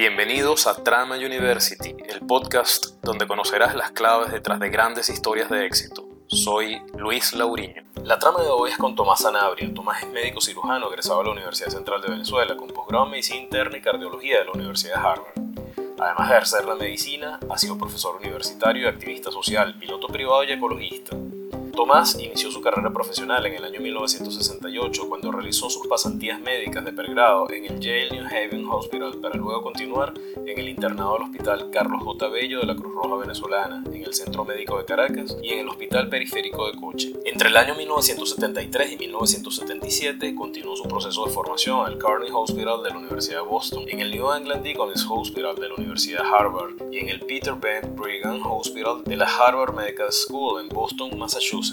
Bienvenidos a Trama University, el podcast donde conocerás las claves detrás de grandes historias de éxito. Soy Luis Lauriño. La trama de hoy es con Tomás Sanabria. Tomás es médico cirujano egresado a la Universidad Central de Venezuela con posgrado en medicina interna y cardiología de la Universidad de Harvard. Además de ejercer la medicina, ha sido profesor universitario y activista social, piloto privado y ecologista. Tomás inició su carrera profesional en el año 1968 cuando realizó sus pasantías médicas de pregrado en el Yale New Haven Hospital para luego continuar en el internado del Hospital Carlos J. Bello de la Cruz Roja Venezolana, en el Centro Médico de Caracas y en el Hospital Periférico de Coche. Entre el año 1973 y 1977 continuó su proceso de formación en el Carney Hospital de la Universidad de Boston, en el New England Deaconess Hospital de la Universidad Harvard y en el Peter Ben Brigham Hospital de la Harvard Medical School en Boston, Massachusetts.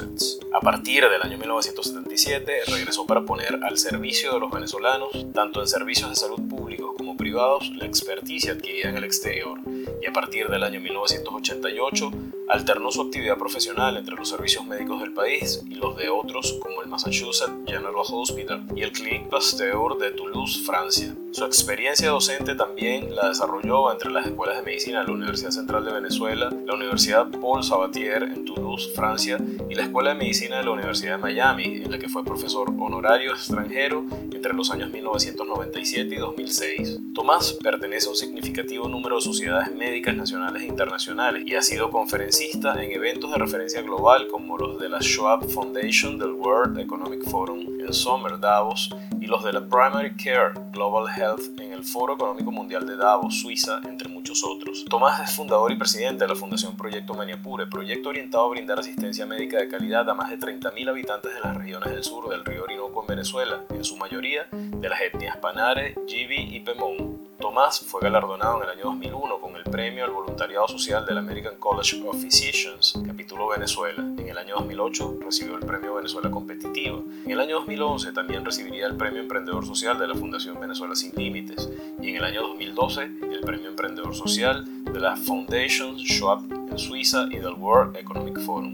A partir del año 1977 regresó para poner al servicio de los venezolanos, tanto en servicios de salud públicos como privados, la experticia adquirida en el exterior. Y a partir del año 1988 alternó su actividad profesional entre los servicios médicos del país y los de otros como el Massachusetts General Hospital y el Clinique Pasteur de Toulouse, Francia. Su experiencia docente también la desarrolló entre las escuelas de medicina de la Universidad Central de Venezuela, la Universidad Paul Sabatier en Toulouse, Francia, y la Escuela de Medicina de la Universidad de Miami, en la que fue profesor honorario extranjero entre los años 1997 y 2006. Tomás pertenece a un significativo número de sociedades médicas nacionales e internacionales y ha sido conferencista en eventos de referencia global como los de la Schwab Foundation del World Economic Forum en Sommer, Davos, y los de la Primary Care Global Health en el Foro Económico Mundial de Davos, Suiza, entre muchos otros. Tomás es fundador y presidente de la Fundación Proyecto Maniapure, proyecto orientado a brindar asistencia médica de calidad a más de 30.000 habitantes de las regiones del sur del río Orinoco en Venezuela, en su mayoría de las etnias Panare, Jibi y Pemón. Tomás fue galardonado en el año 2001 con el premio al voluntariado social del American College of Physicians, capítulo Venezuela. En el año 2008 recibió el premio Venezuela Competitiva. En el año 2011 también recibiría el premio Emprendedor Social de la Fundación Venezuela Sin Límites. Y en el año 2012 el premio Emprendedor Social de la Foundation Schwab en Suiza y del World Economic Forum.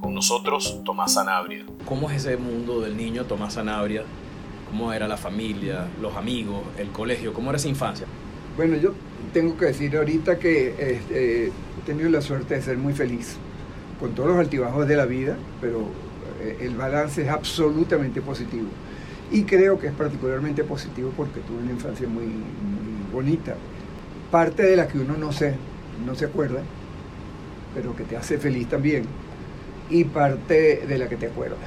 Con nosotros, Tomás Sanabria. ¿Cómo es ese mundo del niño Tomás Sanabria? ¿Cómo era la familia, los amigos, el colegio? ¿Cómo era esa infancia? Bueno, yo tengo que decir ahorita que este, he tenido la suerte de ser muy feliz, con todos los altibajos de la vida, pero eh, el balance es absolutamente positivo. Y creo que es particularmente positivo porque tuve una infancia muy, bonita. Parte de la que uno no se, no se acuerda, pero que te hace feliz también. Y parte de la que te acuerdas.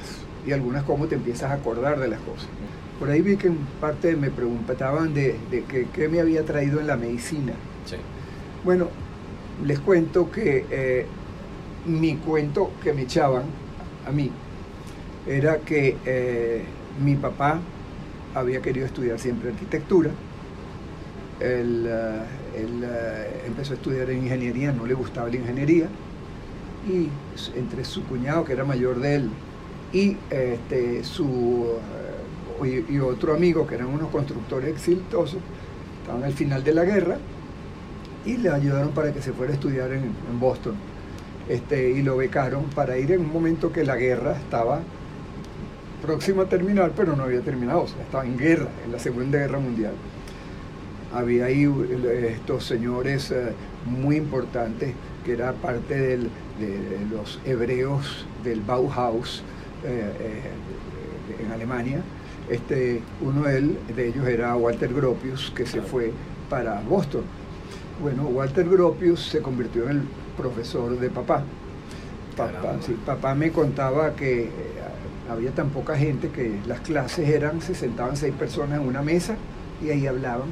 Y algunas cómo te empiezas a acordar de las cosas. Por ahí vi que en parte me preguntaban de, qué me había traído en la medicina. Bueno, les cuento que eh, mi cuento que me echaban a mí era que eh, mi papá había querido estudiar siempre arquitectura. Él, eh, empezó a estudiar en ingeniería, no le gustaba la ingeniería. Y entre su cuñado, que era mayor de él, y este, su y, otro amigo que eran unos constructores exitosos, estaban al final de la guerra y le ayudaron para que se fuera a estudiar en, Boston. Este, y lo becaron para ir en un momento que la guerra estaba próxima a terminar, pero no había terminado, o sea, estaba en guerra, en la Segunda Guerra Mundial. Había ahí estos señores eh, muy importantes, que era parte de los hebreos del Bauhaus eh, eh, en Alemania, este, uno de, ellos era Walter Gropius, que se fue para Boston. Bueno, Walter Gropius se convirtió en el profesor de papá. Papá, papá me contaba que eh, había tan poca gente que las clases eran, se sentaban seis personas en una mesa y ahí hablaban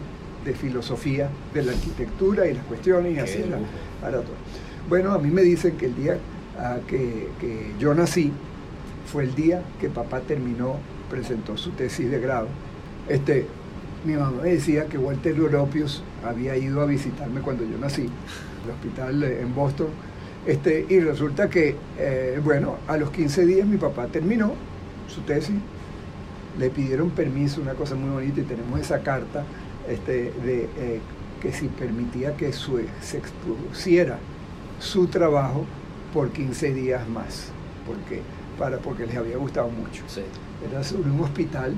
de filosofía, de la arquitectura y las cuestiones y así era, Bueno, a mí me dicen que el día ah, que, que yo nací fue el día que papá terminó presentó su tesis de grado, este, mi mamá me decía que Walter Gropius había ido a visitarme cuando yo nací, el hospital en Boston, este, y resulta que, eh, bueno, a los 15 días mi papá terminó su tesis, le pidieron permiso, una cosa muy bonita, y tenemos esa carta este, de eh, que si permitía que su, se expusiera su trabajo por 15 días más, porque, para, porque les había gustado mucho. Era sobre un hospital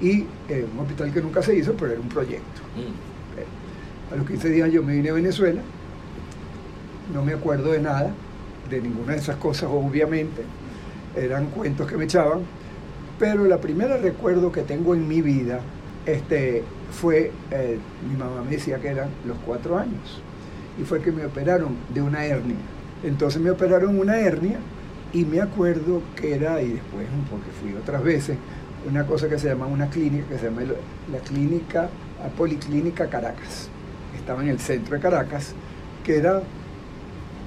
y eh, un hospital que nunca se hizo, pero era un proyecto. Mm. A los 15 días yo me vine a Venezuela, no me acuerdo de nada, de ninguna de esas cosas obviamente, eran cuentos que me echaban, pero la primera recuerdo que tengo en mi vida este, fue, eh, mi mamá me decía que eran los cuatro años, y fue que me operaron de una hernia. Entonces me operaron una hernia y me acuerdo que era, y después, porque fui otras veces, una cosa que se llama una clínica, que se llama la clínica, Policlínica Caracas. Estaba en el centro de Caracas, que era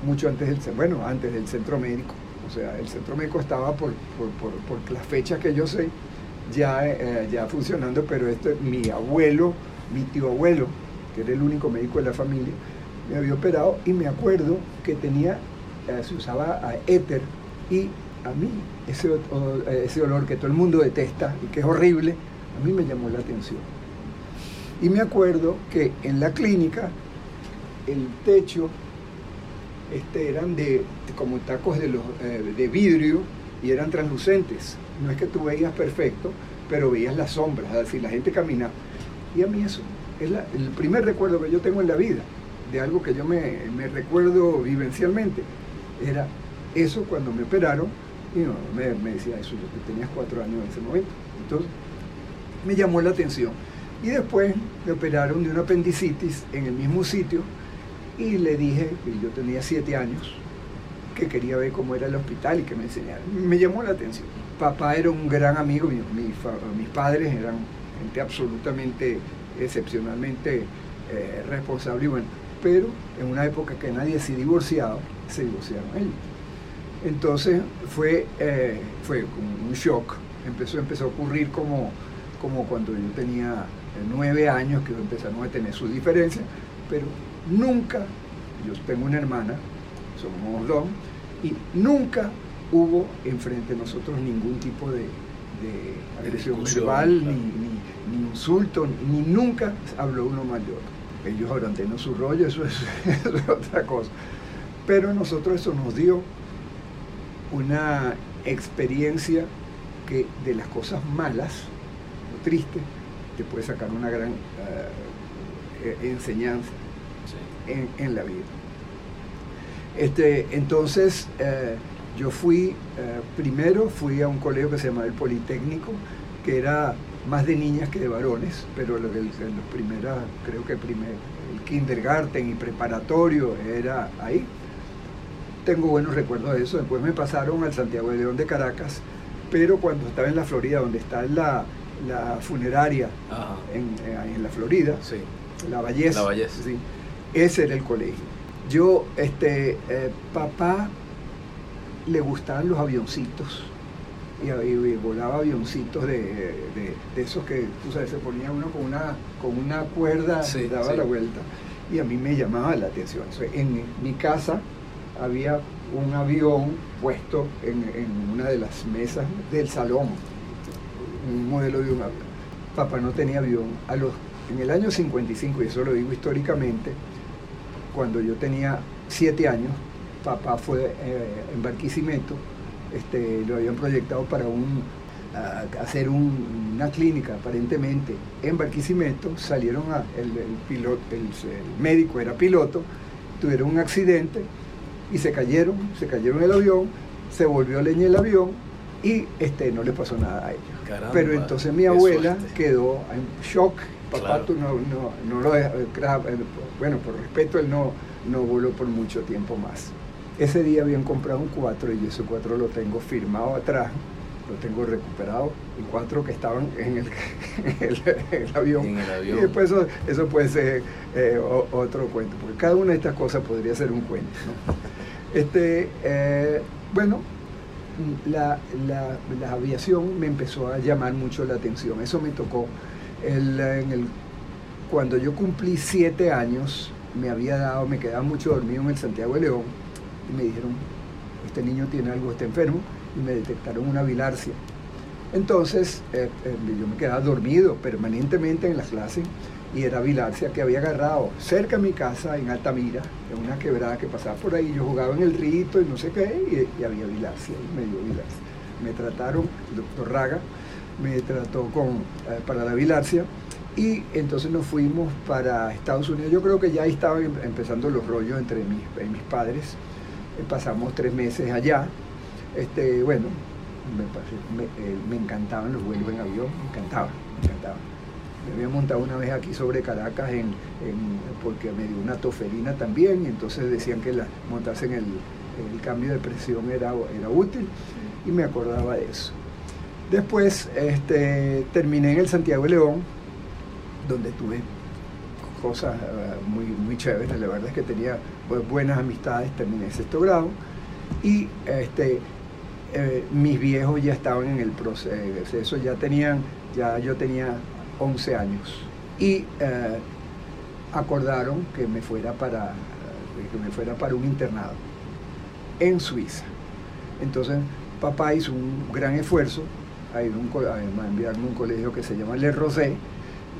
mucho antes del, bueno, antes del centro médico. O sea, el centro médico estaba por, por, por, las fechas que yo sé, ya, eh, ya funcionando, pero este, mi abuelo, mi tío abuelo, que era el único médico de la familia, me había operado y me acuerdo que tenía, eh, se usaba éter y a mí ese, ese olor que todo el mundo detesta y que es horrible, a mí me llamó la atención. Y me acuerdo que en la clínica el techo este, eran de, como tacos de, eh, de vidrio y eran translucentes. No es que tú veías perfecto, pero veías las sombras, es decir, la gente caminaba. Y a mí eso es el primer recuerdo que yo tengo en la vida, de algo que yo me, me recuerdo vivencialmente. Era eso cuando me operaron, y no, me, decía eso, yo tenías cuatro años en ese momento. Entonces, me llamó la atención. Y después me operaron de una apendicitis en el mismo sitio y le dije, que yo tenía siete años, que quería ver cómo era el hospital y que me enseñara. Me llamó la atención. Papá era un gran amigo, mi, mis padres eran gente absolutamente, excepcionalmente eh, responsable y bueno, pero en una época que nadie se divorciaba, se divorciaron ellos. Entonces fue, eh, fue un shock, empezó, empezó a ocurrir como, como cuando yo tenía eh, nueve años, que empezaron a tener sus diferencias, pero nunca, yo tengo una hermana, somos dos, y nunca hubo enfrente de nosotros ningún tipo de, agresión verbal, ni, ni, insulto, ni, nunca habló uno mayor. Ellos habrán tenido su rollo, eso es, otra cosa. Pero a nosotros eso nos dio una experiencia que de las cosas malas o tristes te puede sacar una gran eh, enseñanza en, la vida. Este, entonces, eh, yo fui, eh, primero fui a un colegio que se llamaba el Politécnico, que era más de niñas que de varones, pero en los primeros, creo que primer, el kindergarten y preparatorio era ahí. Tengo buenos recuerdos de eso. Después me pasaron al Santiago de León de Caracas, pero cuando estaba en la Florida, donde está la, la funeraria en, eh, en, la Florida, sí. la Balleza, la sí, ese era el colegio. Yo, este, eh, papá le gustaban los avioncitos y, volaba avioncitos de, esos que, tú sabes, se ponía uno con una, con una cuerda y daba la vuelta. Y a mí me llamaba la atención. en mi casa había un avión puesto en, una de las mesas del salón, un modelo de un avión. Papá no tenía avión. En el año 55, y eso lo digo históricamente, cuando yo tenía siete años, papá fue eh, en Barquisimeto, este, lo habían proyectado para un, hacer una clínica aparentemente en Barquisimeto, salieron a, el, piloto, el, médico era piloto, tuvieron un accidente y se cayeron, se cayeron el avión, se volvió leña el avión y este, no le pasó nada a ellos. Pero entonces mi abuela quedó en shock papá tú no, no, no lo dejas, bueno, por respeto él no, no voló por mucho tiempo más. Ese día habían comprado un 4 y ese 4 lo tengo firmado atrás, lo tengo recuperado, el 4 que estaban en el, avión. En el avión. Y después eso, puede ser eh, otro cuento, porque cada una de estas cosas podría ser un cuento. Este, eh, bueno, la, la, la aviación me empezó a llamar mucho la atención, eso me tocó el, en el, cuando yo cumplí siete años, me había dado, me quedaba mucho dormido en el Santiago de León y me dijeron, este niño tiene algo, está enfermo, y me detectaron una bilarcia. Entonces, eh, eh, yo me quedaba dormido permanentemente en las clases y era bilarcia que había agarrado cerca de mi casa, en Altamira, en una quebrada que pasaba por ahí. Yo jugaba en el rito y no sé qué, y, había bilarcia, y me dio bilarcia. Me trataron, el doctor Raga, me trató con, eh, para la bilarcia Y entonces nos fuimos para Estados Unidos. Yo creo que ya estaban em- empezando los rollos entre mis, eh, mis padres. Eh, pasamos tres meses allá. Este, bueno, me, me encantaban los vuelos en avión, me encantaban, me encantaban. Me había montado una vez aquí sobre Caracas en, porque me dio una toferina también y entonces decían que la, montarse en el, el cambio de presión era, era útil y me acordaba de eso. Después este, terminé en el Santiago de León, donde tuve cosas eh, muy, muy chéveres. La verdad es que tenía bu- buenas amistades, terminé sexto grado y este, eh, mis viejos ya estaban en el proceso, ya tenían, ya yo tenía 11 años y eh, acordaron que me fuera para que me fuera para un internado en Suiza. Entonces papá hizo un gran esfuerzo a, ir un a enviarme a un colegio que se llama Le Rosé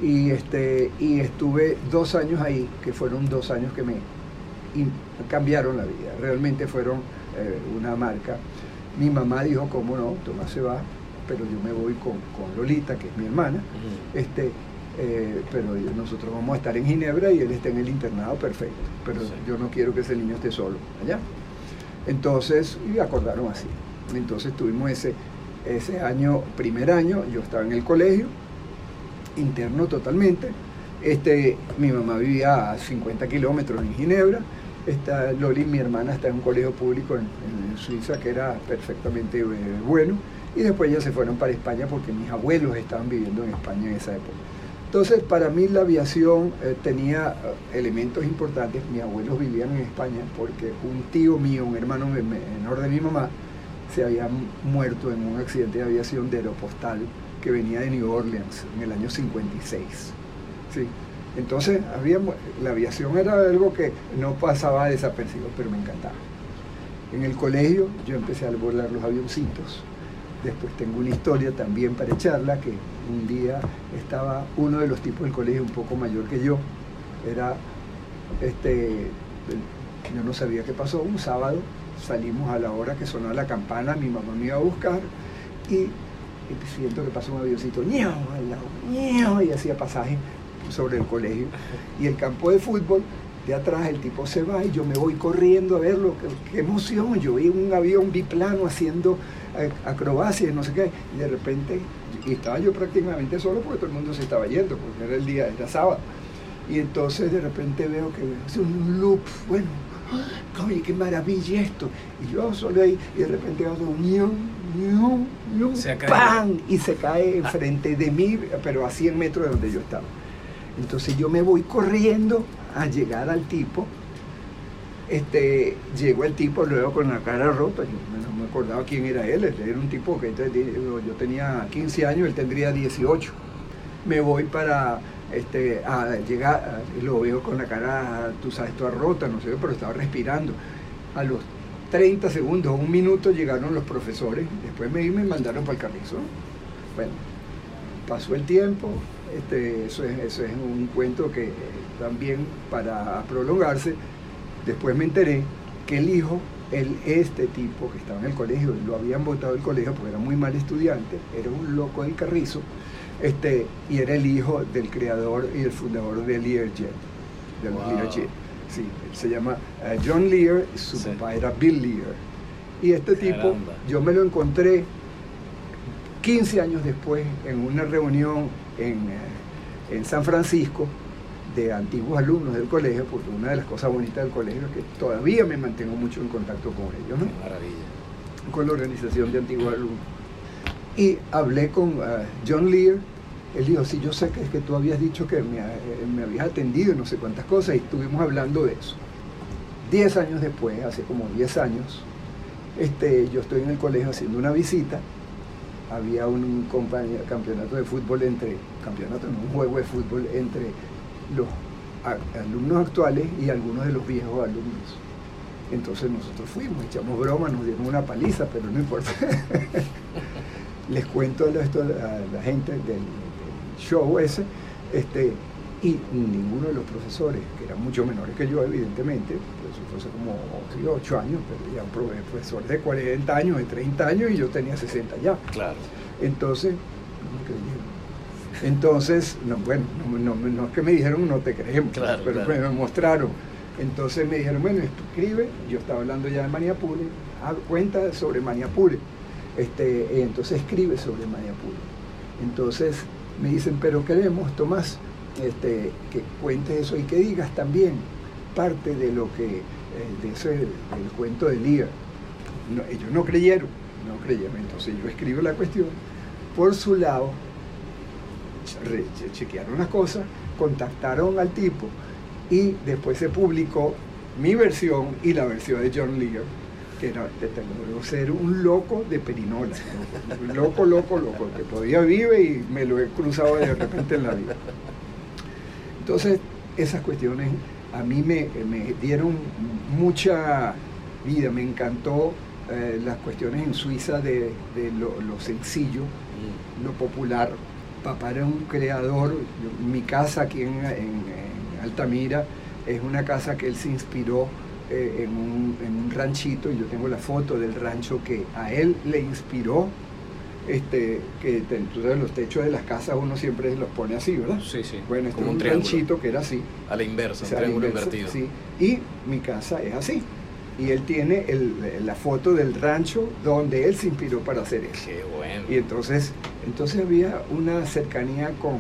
y, este, y estuve dos años ahí, que fueron dos años que me cambiaron la vida, realmente fueron eh, una marca. Mi mamá dijo, cómo no, Tomás se va, pero yo me voy con, con Lolita, que es mi hermana, este, eh, pero nosotros vamos a estar en Ginebra y él está en el internado, perfecto, pero Sí. yo no quiero que ese niño esté solo allá. Entonces, y acordaron así. Entonces tuvimos ese, ese año, primer año, yo estaba en el colegio, interno totalmente. Este, mi mamá vivía a 50 kilómetros en Ginebra. Esta Loli, mi hermana, está en un colegio público en, en Suiza que era perfectamente eh, bueno. Y después ya se fueron para España porque mis abuelos estaban viviendo en España en esa época. Entonces, para mí la aviación eh, tenía eh, elementos importantes. Mis abuelos vivían en España porque un tío mío, un hermano me- me- menor de mi mamá, se había mu- muerto en un accidente de aviación de aeropostal que venía de New Orleans en el año 56. ¿sí? Entonces, había, la aviación era algo que no pasaba desapercibido, pero me encantaba. En el colegio yo empecé a volar los avioncitos. Después tengo una historia también para echarla, que un día estaba uno de los tipos del colegio un poco mayor que yo. Era, este, yo no sabía qué pasó, un sábado salimos a la hora que sonó la campana, mi mamá me iba a buscar y, siento que pasó un avioncito, ¡ñau! al lado, ¡ñau! y hacía pasaje sobre el colegio. Y el campo de fútbol, de atrás el tipo se va y yo me voy corriendo a verlo, qué, qué emoción, yo vi un avión biplano haciendo eh, acrobacias, no sé qué, y de repente, y estaba yo prácticamente solo porque todo el mundo se estaba yendo, porque era el día, era sábado. Y entonces de repente veo que hace un loop, bueno, oye, qué maravilla esto. Y yo solo ahí, y de repente hago un. ¡pam! Y se cae enfrente de mí, pero a 100 metros de donde yo estaba. Entonces yo me voy corriendo a llegar al tipo. Este, llegó el tipo luego con la cara rota, yo no me acordaba quién era él, era un tipo que yo tenía 15 años, él tendría 18. Me voy para este, a llegar, lo veo con la cara, tú sabes, toda rota, no sé, pero estaba respirando. A los 30 segundos, un minuto llegaron los profesores, después me, me mandaron para el carrizo. Bueno, pasó el tiempo, este, eso, es, eso es un cuento que también para prolongarse, después me enteré que el hijo, el, este tipo que estaba en el colegio, lo habían votado del colegio porque era muy mal estudiante, era un loco del carrizo, este, y era el hijo del creador y el fundador de Learjet, de los Wow. Learjet. Sí, él se llama eh, John Lear, su Sí. papá era Bill Lear. Y este tipo, yo me lo encontré 15 años después en una reunión en, eh, en San Francisco de antiguos alumnos del colegio, porque una de las cosas bonitas del colegio es que todavía me mantengo mucho en contacto con ellos, ¿no? Maravilla. con la organización de antiguos alumnos. Y hablé con eh, John Lear, él dijo, sí, yo sé que es que tú habías dicho que me, eh, me habías atendido y no sé cuántas cosas, y estuvimos hablando de eso. Diez años después, hace como diez años, este, yo estoy en el colegio haciendo una visita, había un campeonato de fútbol entre, campeonato, un juego de fútbol entre los alumnos actuales y algunos de los viejos alumnos. Entonces nosotros fuimos, echamos broma, nos dieron una paliza, pero no importa. Les cuento esto a la gente del, del show ese, este, y ninguno de los profesores, que eran mucho menores que yo, evidentemente, pues eso fue hace como sí, 8 años, pero ya un profesor de 40 años, de 30 años, y yo tenía 60 ya. Claro. Entonces, no me creyeron. Entonces, no, bueno, no, no, es que me dijeron no te creemos, pero me mostraron. Entonces me dijeron, bueno, escribe, yo estaba hablando ya de Maniapure, cuenta sobre Maniapure. Este, entonces escribe sobre Maniapure. Entonces me dicen, pero queremos, Tomás, este, que cuentes eso y que digas también parte de lo que, eh, de ese, del cuento de Lía. ellos no creyeron, no creyeron. Entonces yo escribo la cuestión. Por su lado, chequearon las cosas, contactaron al tipo y después se publicó mi versión y la versión de John Lear, que era, de ser un loco de perinola, loco, loco, loco, que todavía vive y me lo he cruzado de repente en la vida. Entonces, esas cuestiones a mí me, dieron mucha vida, me encantó eh, las cuestiones en Suiza de, lo, sencillo, mm. lo popular. Papá era un creador, mi casa aquí en, Altamira es una casa que él se inspiró eh, en, un, en un ranchito, y yo tengo la foto del rancho que a él le inspiró este, que entonces los techos de las casas uno siempre los pone así, ¿verdad? Sí, sí. Bueno, es como un, ranchito que era así. A la inversa, un triángulo invertido. Sí. Y mi casa es así. Y él tiene la foto del rancho donde él se inspiró para hacer eso. Qué bueno. Y entonces, entonces había una cercanía con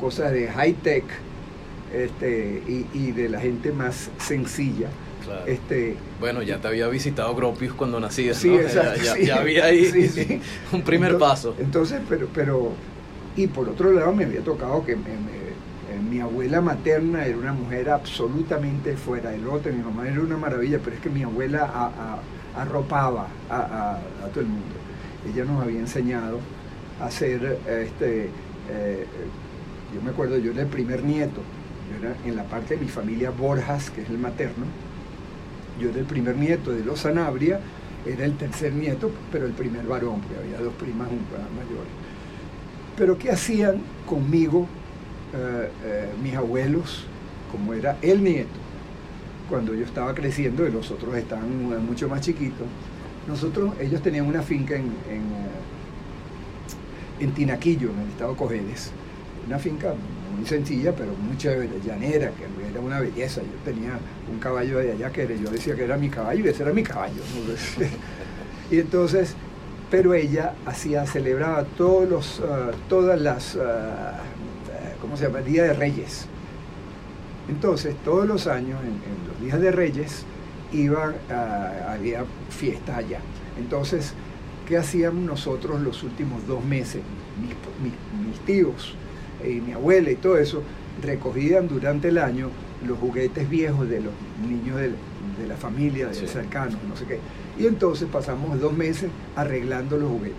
cosas de high tech este, y, y de la gente más sencilla este, bueno, ya te había visitado Gropius cuando nacías, sí, ya, había ahí un primer paso. Entonces, pero, pero, y por otro lado me había tocado que mi abuela materna era una mujer absolutamente fuera del otro, mi mamá era una maravilla, pero es que mi abuela arropaba a, todo el mundo. Ella nos había enseñado a hacer, este, eh, yo me acuerdo, yo era el primer nieto, yo era en la parte de mi familia Borjas, que es el materno, yo era el primer nieto de los Sanabria, era el tercer nieto, pero el primer varón, porque había dos primas mayores. Pero ¿qué hacían conmigo eh, eh, mis abuelos, como era el nieto? Cuando yo estaba creciendo y los otros estaban mucho más chiquitos, nosotros, ellos tenían una finca en, en, eh, en Tinaquillo, en el estado de Cojedes, una finca muy sencilla, pero muy chévere, llanera, que era una belleza. Yo tenía un caballo de allá que yo decía que era mi caballo y ese era mi caballo. y entonces, pero ella hacía, celebraba todos los, ah, todas las, uh, ¿cómo se llama? Día de Reyes. Entonces, todos los años, en, los días de Reyes, iban, a, había fiestas allá. Entonces, ¿qué hacíamos nosotros los últimos dos meses? mis tíos, y mi abuela y todo eso, recogían durante el año los juguetes viejos de los niños de, la familia, de los cercanos, no sé qué. Y entonces pasamos dos meses arreglando los juguetes,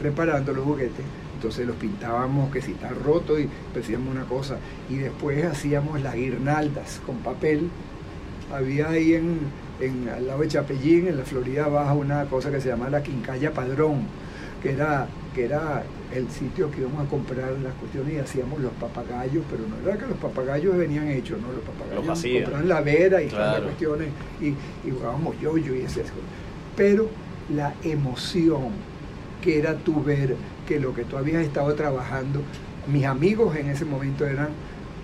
reparando los juguetes. Entonces los pintábamos que si están rotos y hacíamos una cosa. Y después hacíamos las guirnaldas con papel. Había ahí en, en al lado de Chapellín, en la Florida Baja, una cosa que se llama la Quincalla Padrón, que era, que era el sitio que íbamos a comprar las cuestiones y hacíamos los papagayos, pero no era que los papagayos venían hechos, ¿no? Los papagayos compraban la vera y las cuestiones y, y jugábamos yoyo y esas cosas. Pero la emoción que era tu ver que lo que tú habías estado trabajando, mis amigos en ese momento eran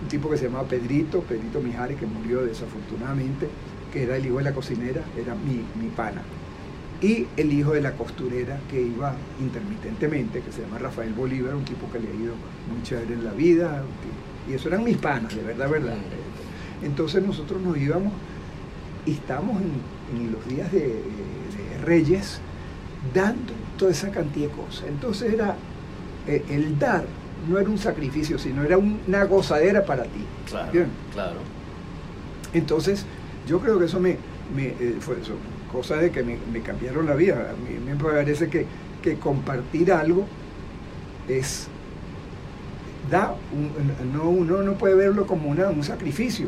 un tipo que se llamaba Pedrito, Pedrito Mijares, que murió desafortunadamente, que era el hijo de la cocinera, era mi, mi pana y el hijo de la costurera que iba intermitentemente, que se llama Rafael Bolívar, un tipo que le ha ido muy chévere en la vida, y eso eran mis panas, de verdad, verdad. Entonces nosotros nos íbamos y estábamos en, los días de, Reyes dando toda esa cantidad de cosas. Entonces era eh, el dar, no era un sacrificio, sino era una gozadera para ti. Claro, claro. Entonces, yo creo que eso me, me eh, fue eso, cosa de que me, cambiaron la vida. A mí me parece que, que compartir algo es da no uno no puede verlo como una, un sacrificio.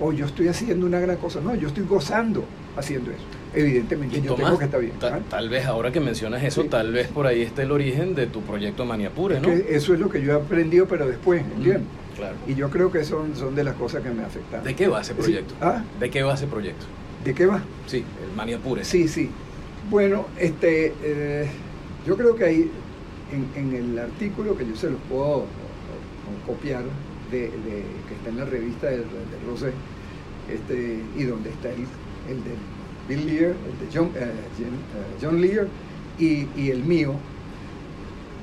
O yo estoy haciendo una gran cosa. No yo estoy gozando haciendo eso. Evidentemente yo tengo que estar bien tal vez ahora que mencionas eso tal vez por ahí está el origen de tu proyecto Maniapure no eso es lo que yo he aprendido pero después ¿entiendes? claro. Y yo creo que son son de las cosas que me afectan. De qué va ese proyecto ¿Ah? de qué va ese proyecto ¿De qué va? Sí, el Mania Pure. Sí, sí. Bueno, este, eh, yo creo que hay en, el artículo que yo se los puedo copiar de, que está en la revista de, Rosé este, y donde está el, el de Bill Lear, el de John, eh, eh, John Lear y, y, el mío,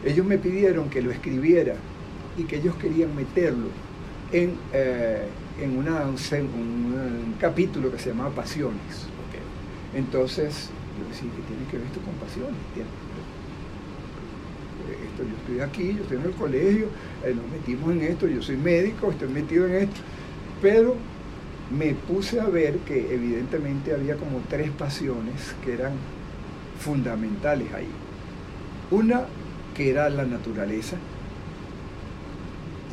ellos me pidieron que lo escribiera y que ellos querían meterlo en, eh, en una, un, capítulo que se llamaba Pasiones. Entonces, yo decía, ¿qué tiene que ver esto con pasiones? Esto, yo estoy aquí, yo estoy en el colegio, nos metimos en esto, yo soy médico, estoy metido en esto, pero me puse a ver que evidentemente había como tres pasiones que eran fundamentales ahí. Una que era la naturaleza,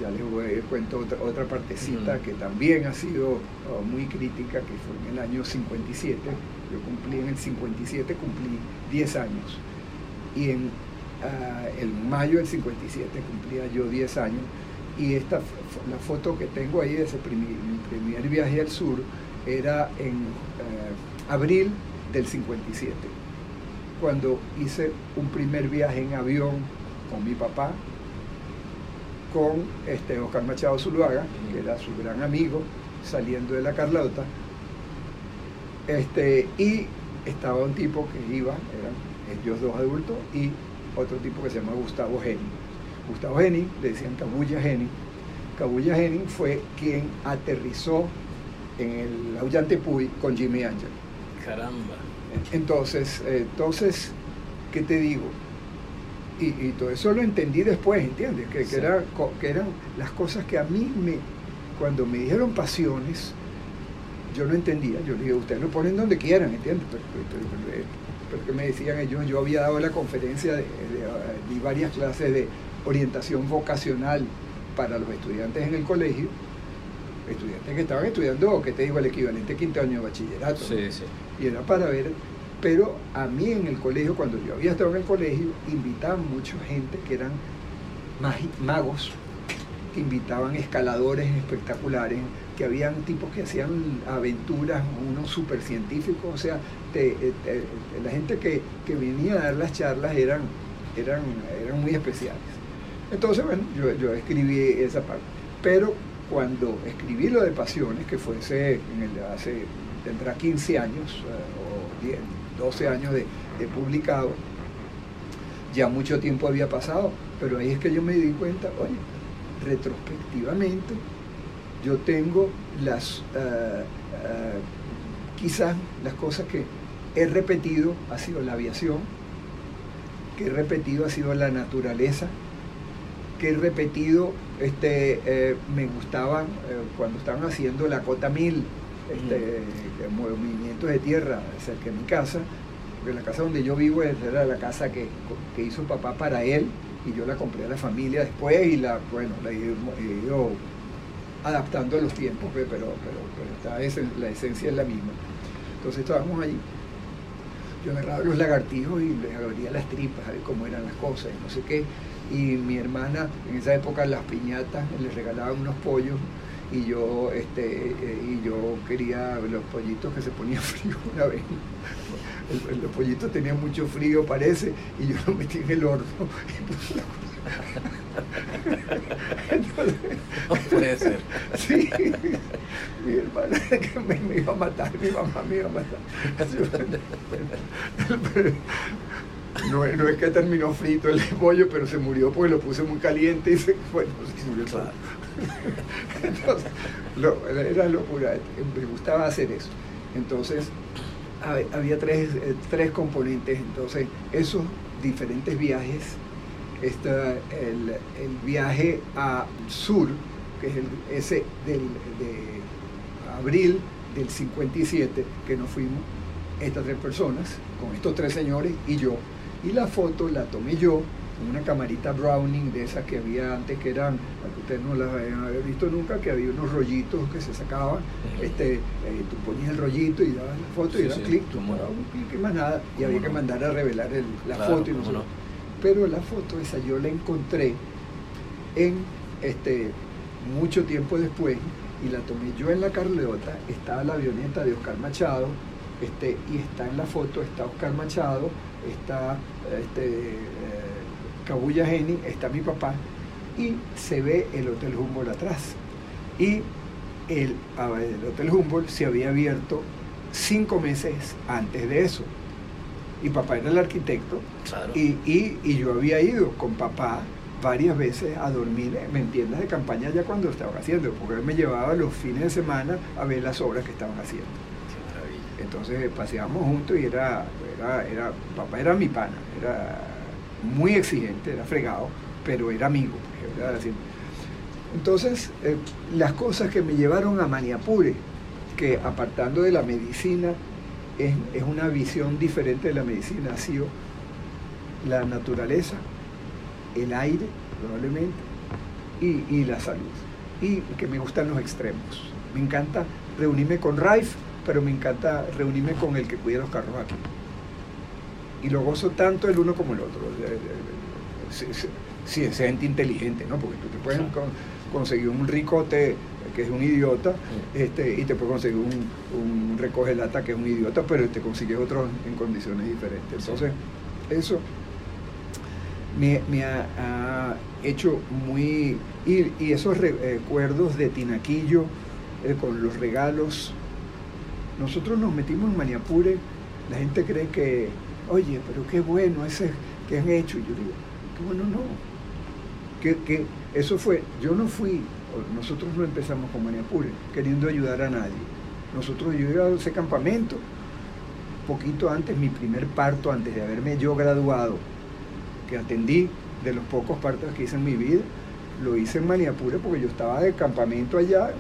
ya les voy a cuento otra, otra partecita que también ha sido oh, muy crítica, que fue en el año 57, yo cumplí en el 57, cumplí 10 años, y en el ah, mayo del 57 cumplía yo 10 años, y esta la foto que tengo ahí de ese primer, mi primer viaje al sur era en eh, abril del 57, cuando hice un primer viaje en avión con mi papá, con este Oscar Machado Zuluaga, que era su gran amigo, saliendo de la Carlota, este, y estaba un tipo que iba, eran ellos dos adultos, y otro tipo que se llama Gustavo Henning. Gustavo Henning, le decían Cabulla Henning, Cabulla Henning fue quien aterrizó en el Aullante Puy con Jimmy Angel. Caramba. Entonces, entonces, ¿qué te digo? Y, todo eso lo entendí después, ¿entiendes? Que, que, eran las cosas que a mí me, cuando me dijeron pasiones, yo no entendía. Yo le dije, ustedes lo ponen donde quieran, ¿entiendes? Pero, que me decían ellos, yo había dado la conferencia, de, de, de varias clases de orientación vocacional para los estudiantes en el colegio, estudiantes que estaban estudiando, que te digo, el equivalente quinto año de bachillerato. Y era para ver, pero a mí en el colegio, cuando yo había estado en el colegio, invitaban mucha gente que eran magos, que invitaban escaladores espectaculares, que habían tipos que hacían aventuras, unos super científicos, o sea, la gente que, que, venía a dar las charlas eran, eran, eran muy especiales. Entonces, bueno, yo, escribí esa parte. Pero cuando escribí lo de Pasiones, que fue en el, hace, tendrá 15 años eh, o 12 años de, publicado, ya mucho tiempo había pasado, pero ahí es que yo me di cuenta, oye, retrospectivamente, yo tengo las, uh, quizás las cosas que he repetido ha sido la aviación, que he repetido ha sido la naturaleza, que he repetido, este, eh, me gustaban eh, cuando estaban haciendo la cota mil, este, movimientos de tierra cerca de mi casa, porque la casa donde yo vivo era la casa que, hizo papá para él y yo la compré a la familia después y la, bueno, la he ido adaptando a los tiempos, pero, pero, pero la esencia es la misma. Entonces estábamos allí. Yo agarraba los lagartijos y les abría las tripas, a ver cómo eran las cosas, y no sé qué y mi hermana en esa época las piñatas les regalaban unos pollos y yo este eh, y yo quería los pollitos que se ponían frío una vez. Los pollitos tenían mucho frío parece y yo los metí en el horno Entonces, no puede ser. sí mi hermana que me, me, iba a matar mi mamá me iba a matar. No, es que terminó frito el pollo, pero se murió porque lo puse muy caliente y se, bueno, se murió todo. Entonces, era locura, me gustaba hacer eso. Entonces, había tres, eh, tres componentes. Entonces, esos diferentes viajes, está el, el viaje a sur, que es el, ese del, de abril del 57, que nos fuimos, estas tres personas, con estos tres señores y yo, y la foto la tomé yo una camarita Browning de esas que había antes, que eran, que ustedes no las habían visto nunca, que había unos rollitos que se sacaban. este, eh, tú ponías el rollito y dabas la foto y era clic, tú un clic y más nada. Y había que mandar a revelar la foto y no, sé. Pero la foto esa yo la encontré en este mucho tiempo después y la tomé yo en la Carleota, estaba la avioneta de Oscar Machado, este, y está en la foto, está Oscar Machado, está este, eh, Cabuya Geni, está mi papá y se ve el Hotel Humboldt atrás. Y el, el Hotel Humboldt se había abierto cinco meses antes de eso. Y papá era el arquitecto y, y, yo había ido con papá varias veces a dormir en tiendas de campaña ya cuando estaban haciendo, porque él me llevaba los fines de semana a ver las obras que estaban haciendo. Entonces paseábamos juntos y era, era, era, papá era mi pana, era muy exigente, era fregado, pero era amigo. Entonces, eh, las cosas que me llevaron a Maniapure, que apartando de la medicina, es, es, una visión diferente de la medicina, ha sido la naturaleza, el aire, probablemente, y, y la salud. Y que me gustan los extremos. Me encanta reunirme con Raif, pero me encanta reunirme con el que cuida los carros aquí. Y lo gozo tanto el uno como el otro. Si es gente inteligente, ¿no? Porque tú te puedes conseguir un ricote que es un idiota, este, y te puedes conseguir un, un recoge lata que es un idiota, pero te consigues otro en condiciones diferentes. Entonces, eso me, ha, hecho muy... Y, esos recuerdos de Tinaquillo, eh, con los regalos, nosotros nos metimos en Maniapure, la gente cree que, oye, pero qué bueno ese que han hecho. Y yo digo, qué bueno no. Que, que eso fue, yo no fui, nosotros no empezamos con Maniapure queriendo ayudar a nadie. Nosotros yo iba a ese campamento, poquito antes, mi primer parto, antes de haberme yo graduado, que atendí de los pocos partos que hice en mi vida, lo hice en Maniapure porque yo estaba de campamento allá,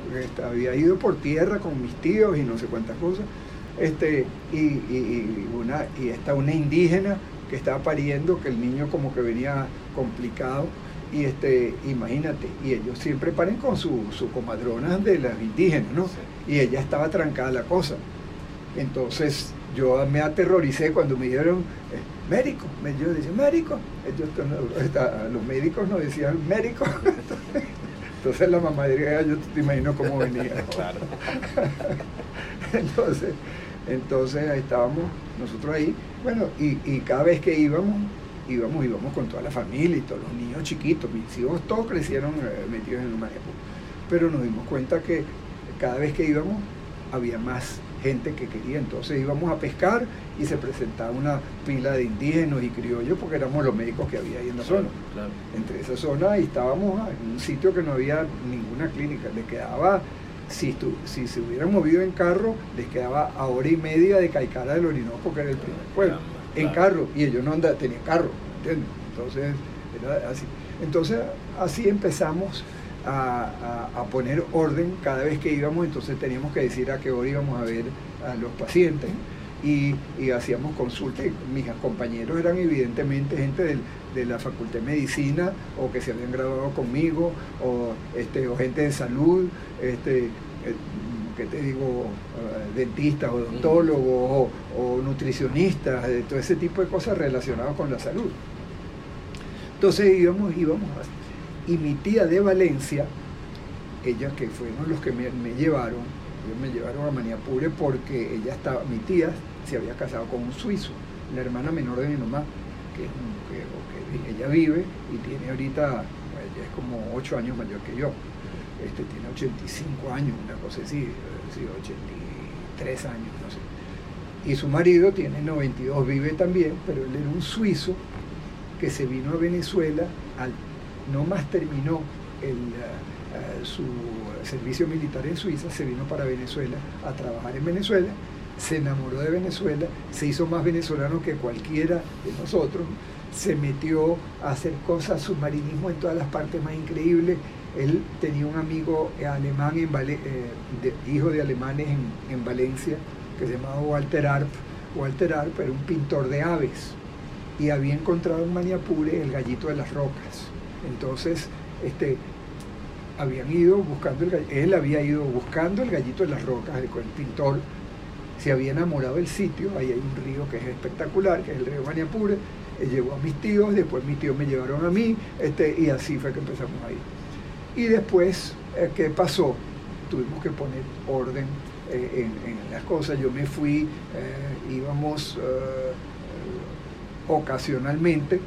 había ido por tierra con mis tíos y no sé cuántas cosas, este, y, y, una, y está una indígena que estaba pariendo, que el niño como que venía complicado, y este, imagínate, y ellos siempre paren con su, su comadrona de las indígenas, ¿no? Y ella estaba trancada la cosa. Entonces yo me aterroricé cuando me dijeron, eh, médico, yo decía, médico, los médicos no decían médico. Entonces la mamá diría, yo te imagino cómo venía. entonces, entonces estábamos nosotros ahí, bueno, y, y, cada vez que íbamos, íbamos, íbamos con toda la familia y todos los niños chiquitos, mis hijos todos crecieron eh, metidos en el manejo. Pero nos dimos cuenta que cada vez que íbamos había más gente que quería. Entonces íbamos a pescar y se presentaba una pila de indígenas y criollos porque éramos los médicos que había ahí en la zona. Entre esa zona y estábamos en un sitio que no había ninguna clínica. Le quedaba, si, si se hubieran movido en carro, les quedaba a hora y media de Caicara del Orinoco, que era el primer pueblo, en carro. Y ellos no andaban, tenían carro, ¿entiendes? Entonces, era así. Entonces, así empezamos a, poner orden cada vez que íbamos, entonces teníamos que decir a qué hora íbamos a ver a los pacientes y, hacíamos consultas. Mis compañeros eran evidentemente gente de la Facultad de Medicina o que se habían graduado conmigo o, este, o gente de salud, este, eh, ¿qué te digo? Uh, dentistas o odontólogos o, nutricionistas, todo ese tipo de cosas relacionadas con la salud. Entonces íbamos, íbamos y mi tía de Valencia, ella que fueron los que me, llevaron, ellos me llevaron a Maniapure porque ella estaba, mi tía se había casado con un suizo, la hermana menor de mi mamá, que, que, ella vive y tiene ahorita, ella es como 8 años mayor que yo, este, tiene 85 años, una cosa así, sí, 83 años, no sé. Y su marido tiene 92, vive también, pero él era un suizo que se vino a Venezuela al no más terminó eh, eh, su servicio militar en Suiza, se vino para Venezuela a trabajar en Venezuela, se enamoró de Venezuela, se hizo más venezolano que cualquiera de nosotros, se metió a hacer cosas, submarinismo en todas las partes más increíbles. Él tenía un amigo alemán, en eh, hijo de alemanes en, en Valencia, que se llamaba Walter Arp. Walter Arp era un pintor de aves y había encontrado en Maniapure el gallito de las rocas entonces, este, habían ido buscando el él había ido buscando el gallito de las rocas, el, pintor se había enamorado del sitio, ahí hay un río que es espectacular, que es el río Maniapure, llevó a mis tíos, después mis tíos me llevaron a mí, este, y así fue que empezamos ahí. Y después, eh, ¿qué pasó? Tuvimos que poner orden eh, en, las cosas, yo me fui, eh, íbamos ocasionalmente,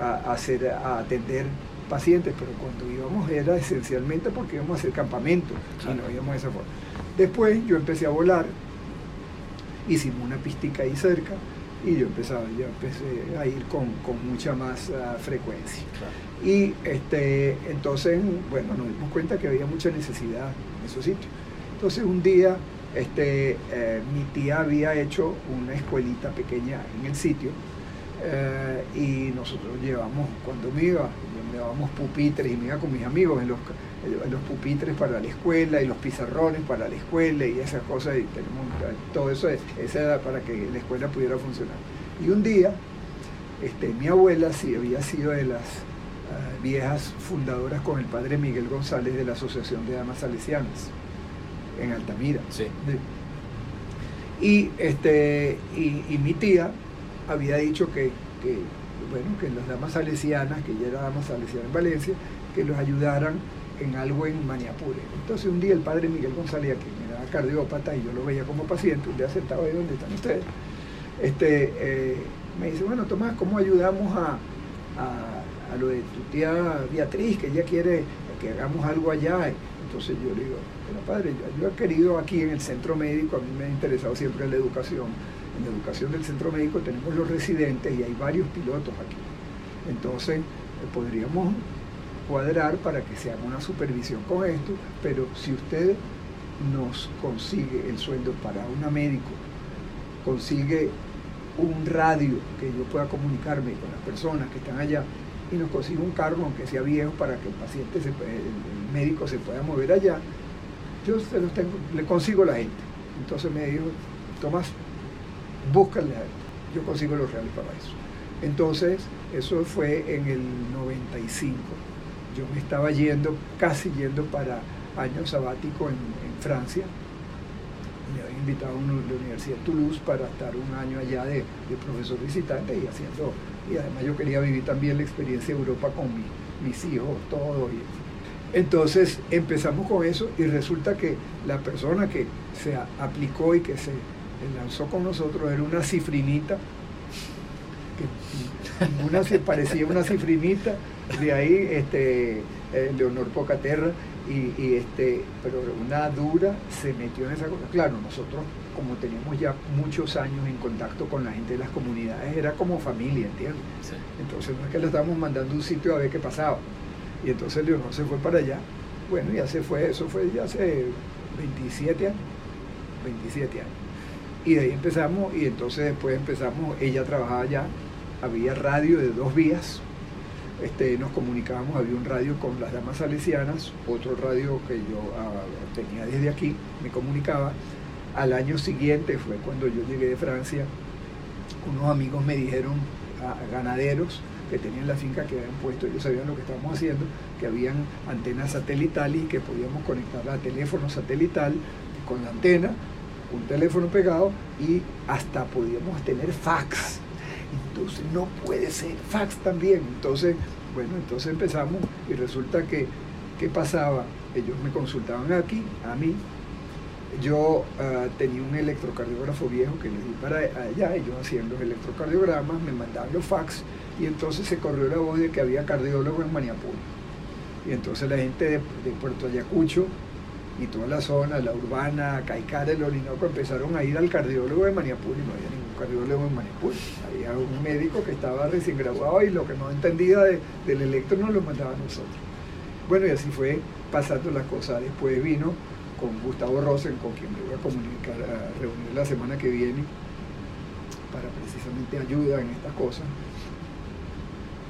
a, hacer, a atender pacientes, pero cuando íbamos era esencialmente porque íbamos a hacer campamento y no íbamos de esa forma. Después yo empecé a volar, hicimos una pistica ahí cerca y yo empezaba, yo empecé a ir con, mucha más ah, frecuencia. Y este, entonces, bueno, nos dimos cuenta que había mucha necesidad en esos sitios. Entonces un día este, eh, mi tía había hecho una escuelita pequeña en el sitio eh, y nosotros llevamos, cuando me iba, llevábamos pupitres y me iba con mis amigos en los, los pupitres para la escuela y los pizarrones para la escuela y esas cosas y tenemos todo eso, esa era para que la escuela pudiera funcionar. Y un día, este, mi abuela sí había sido de las ah, viejas fundadoras con el padre Miguel González de la Asociación de Damas Salesianas en Altamira. Sí. Y, este, y, mi tía había dicho que, bueno, que las damas salesianas, que ella era dama salesiana en Valencia, que los ayudaran en algo en Maniapure. Entonces un día el padre Miguel González, que era cardiópata y yo lo veía como paciente, un día sentado ahí donde están ustedes, este, eh, me dice, bueno Tomás, ¿cómo ayudamos a, a, lo de tu tía Beatriz, que ella quiere que hagamos algo allá? Entonces yo le digo, bueno padre, yo, he querido aquí en el centro médico, a mí me ha interesado siempre la educación. En educación del centro médico tenemos los residentes y hay varios pilotos aquí. Entonces eh, podríamos cuadrar para que se haga una supervisión con esto, pero si usted nos consigue el sueldo para una médico, consigue un radio que yo pueda comunicarme con las personas que están allá y nos consigue un carro, aunque sea viejo, para que el paciente, el médico se pueda mover allá, yo se los tengo, le consigo la gente. Entonces me dijo, Tomás, búscale a él, yo consigo los reales para eso. Entonces, eso fue en el 95. Yo me estaba yendo, casi yendo para año sabático en, Francia. Me había invitado a la Universidad de Toulouse para estar un año allá de, profesor visitante y haciendo, y además yo quería vivir también la experiencia de Europa con mis hijos, todo. entonces empezamos con eso y resulta que la persona que se aplicó y que se lanzó con nosotros era una cifrinita, que una se parecía una cifrinita, de ahí este, eh, Leonor Pocaterra, y, este, pero una dura se metió en esa cosa. Claro, nosotros como teníamos ya muchos años en contacto con la gente de las comunidades, era como familia, ¿entiendes? Entonces no es que le estábamos mandando un sitio a ver qué pasaba. Y entonces Leonor se fue para allá. Bueno, ya se fue, eso fue ya hace 27 años. 27 años. Y de ahí empezamos, y entonces después empezamos, ella trabajaba allá, había radio de dos vías, este, nos comunicábamos, había un radio con las damas salesianas, otro radio que yo ah, tenía desde aquí, me comunicaba. Al año siguiente fue cuando yo llegué de Francia, unos amigos me dijeron, a, ganaderos que tenían la finca que habían puesto, ellos sabían lo que estábamos haciendo, que habían antenas satelitales y que podíamos conectarla a teléfono satelital con la antena, un teléfono pegado y hasta podíamos tener fax entonces no puede ser fax también. Entonces, bueno, entonces empezamos y resulta que, ¿qué pasaba? Ellos me consultaban aquí, a mí. Yo ah, tenía un electrocardiógrafo viejo que les di para allá, ellos hacían los electrocardiogramas, me mandaban los fax y entonces se corrió la voz de que había cardiólogo en Maniapur. Y entonces la gente de, de Puerto Ayacucho y toda la zona, la urbana, Caicara, el Orinoco, empezaron a ir al cardiólogo de Maniapur y no había ningún cardiólogo en Maniapur. Había un médico que estaba recién graduado y lo que no entendía del electro no lo mandaba a nosotros. Bueno, y así fue pasando las cosas. Después vino con Gustavo Rosen, con quien me voy a comunicar, a reunir la semana que viene para precisamente ayuda en estas cosas.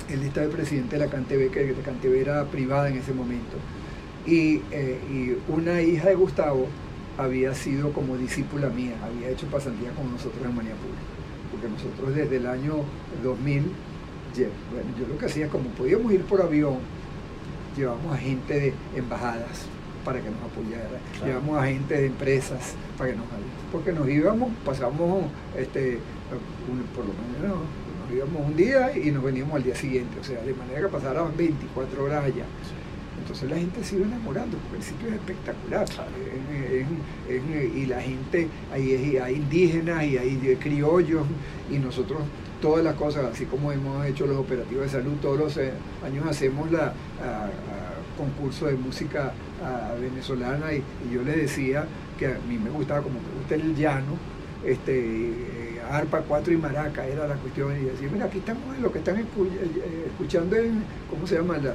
Él estaba el presidente de la CanTV, que la CanTV era privada en ese momento eh, y, una hija de Gustavo había sido como discípula mía, había hecho pasantía con nosotros en Maniapur, porque nosotros desde el año 2000, bueno, yo lo que hacía, como podíamos ir por avión, llevamos a gente de embajadas para que nos apoyara, llevamos a gente de empresas para que nos ayudara, porque nos íbamos, pasamos este, por lo menos nos íbamos un día y nos veníamos al día siguiente, o sea, de manera que pasaran 24 horas allá. Entonces la gente se iba enamorando, porque el sitio es espectacular. y la gente, hay, hay indígenas y hay criollos, y nosotros todas las cosas, así como hemos hecho los operativos de salud, todos los eh, años hacemos la concurso de música venezolana y, yo le decía que a mí me gustaba como me gusta el llano, este arpa, cuatro y maraca era la cuestión. Y decir, mira, aquí estamos en lo que están eh, escuchando en, ¿cómo se llama? La,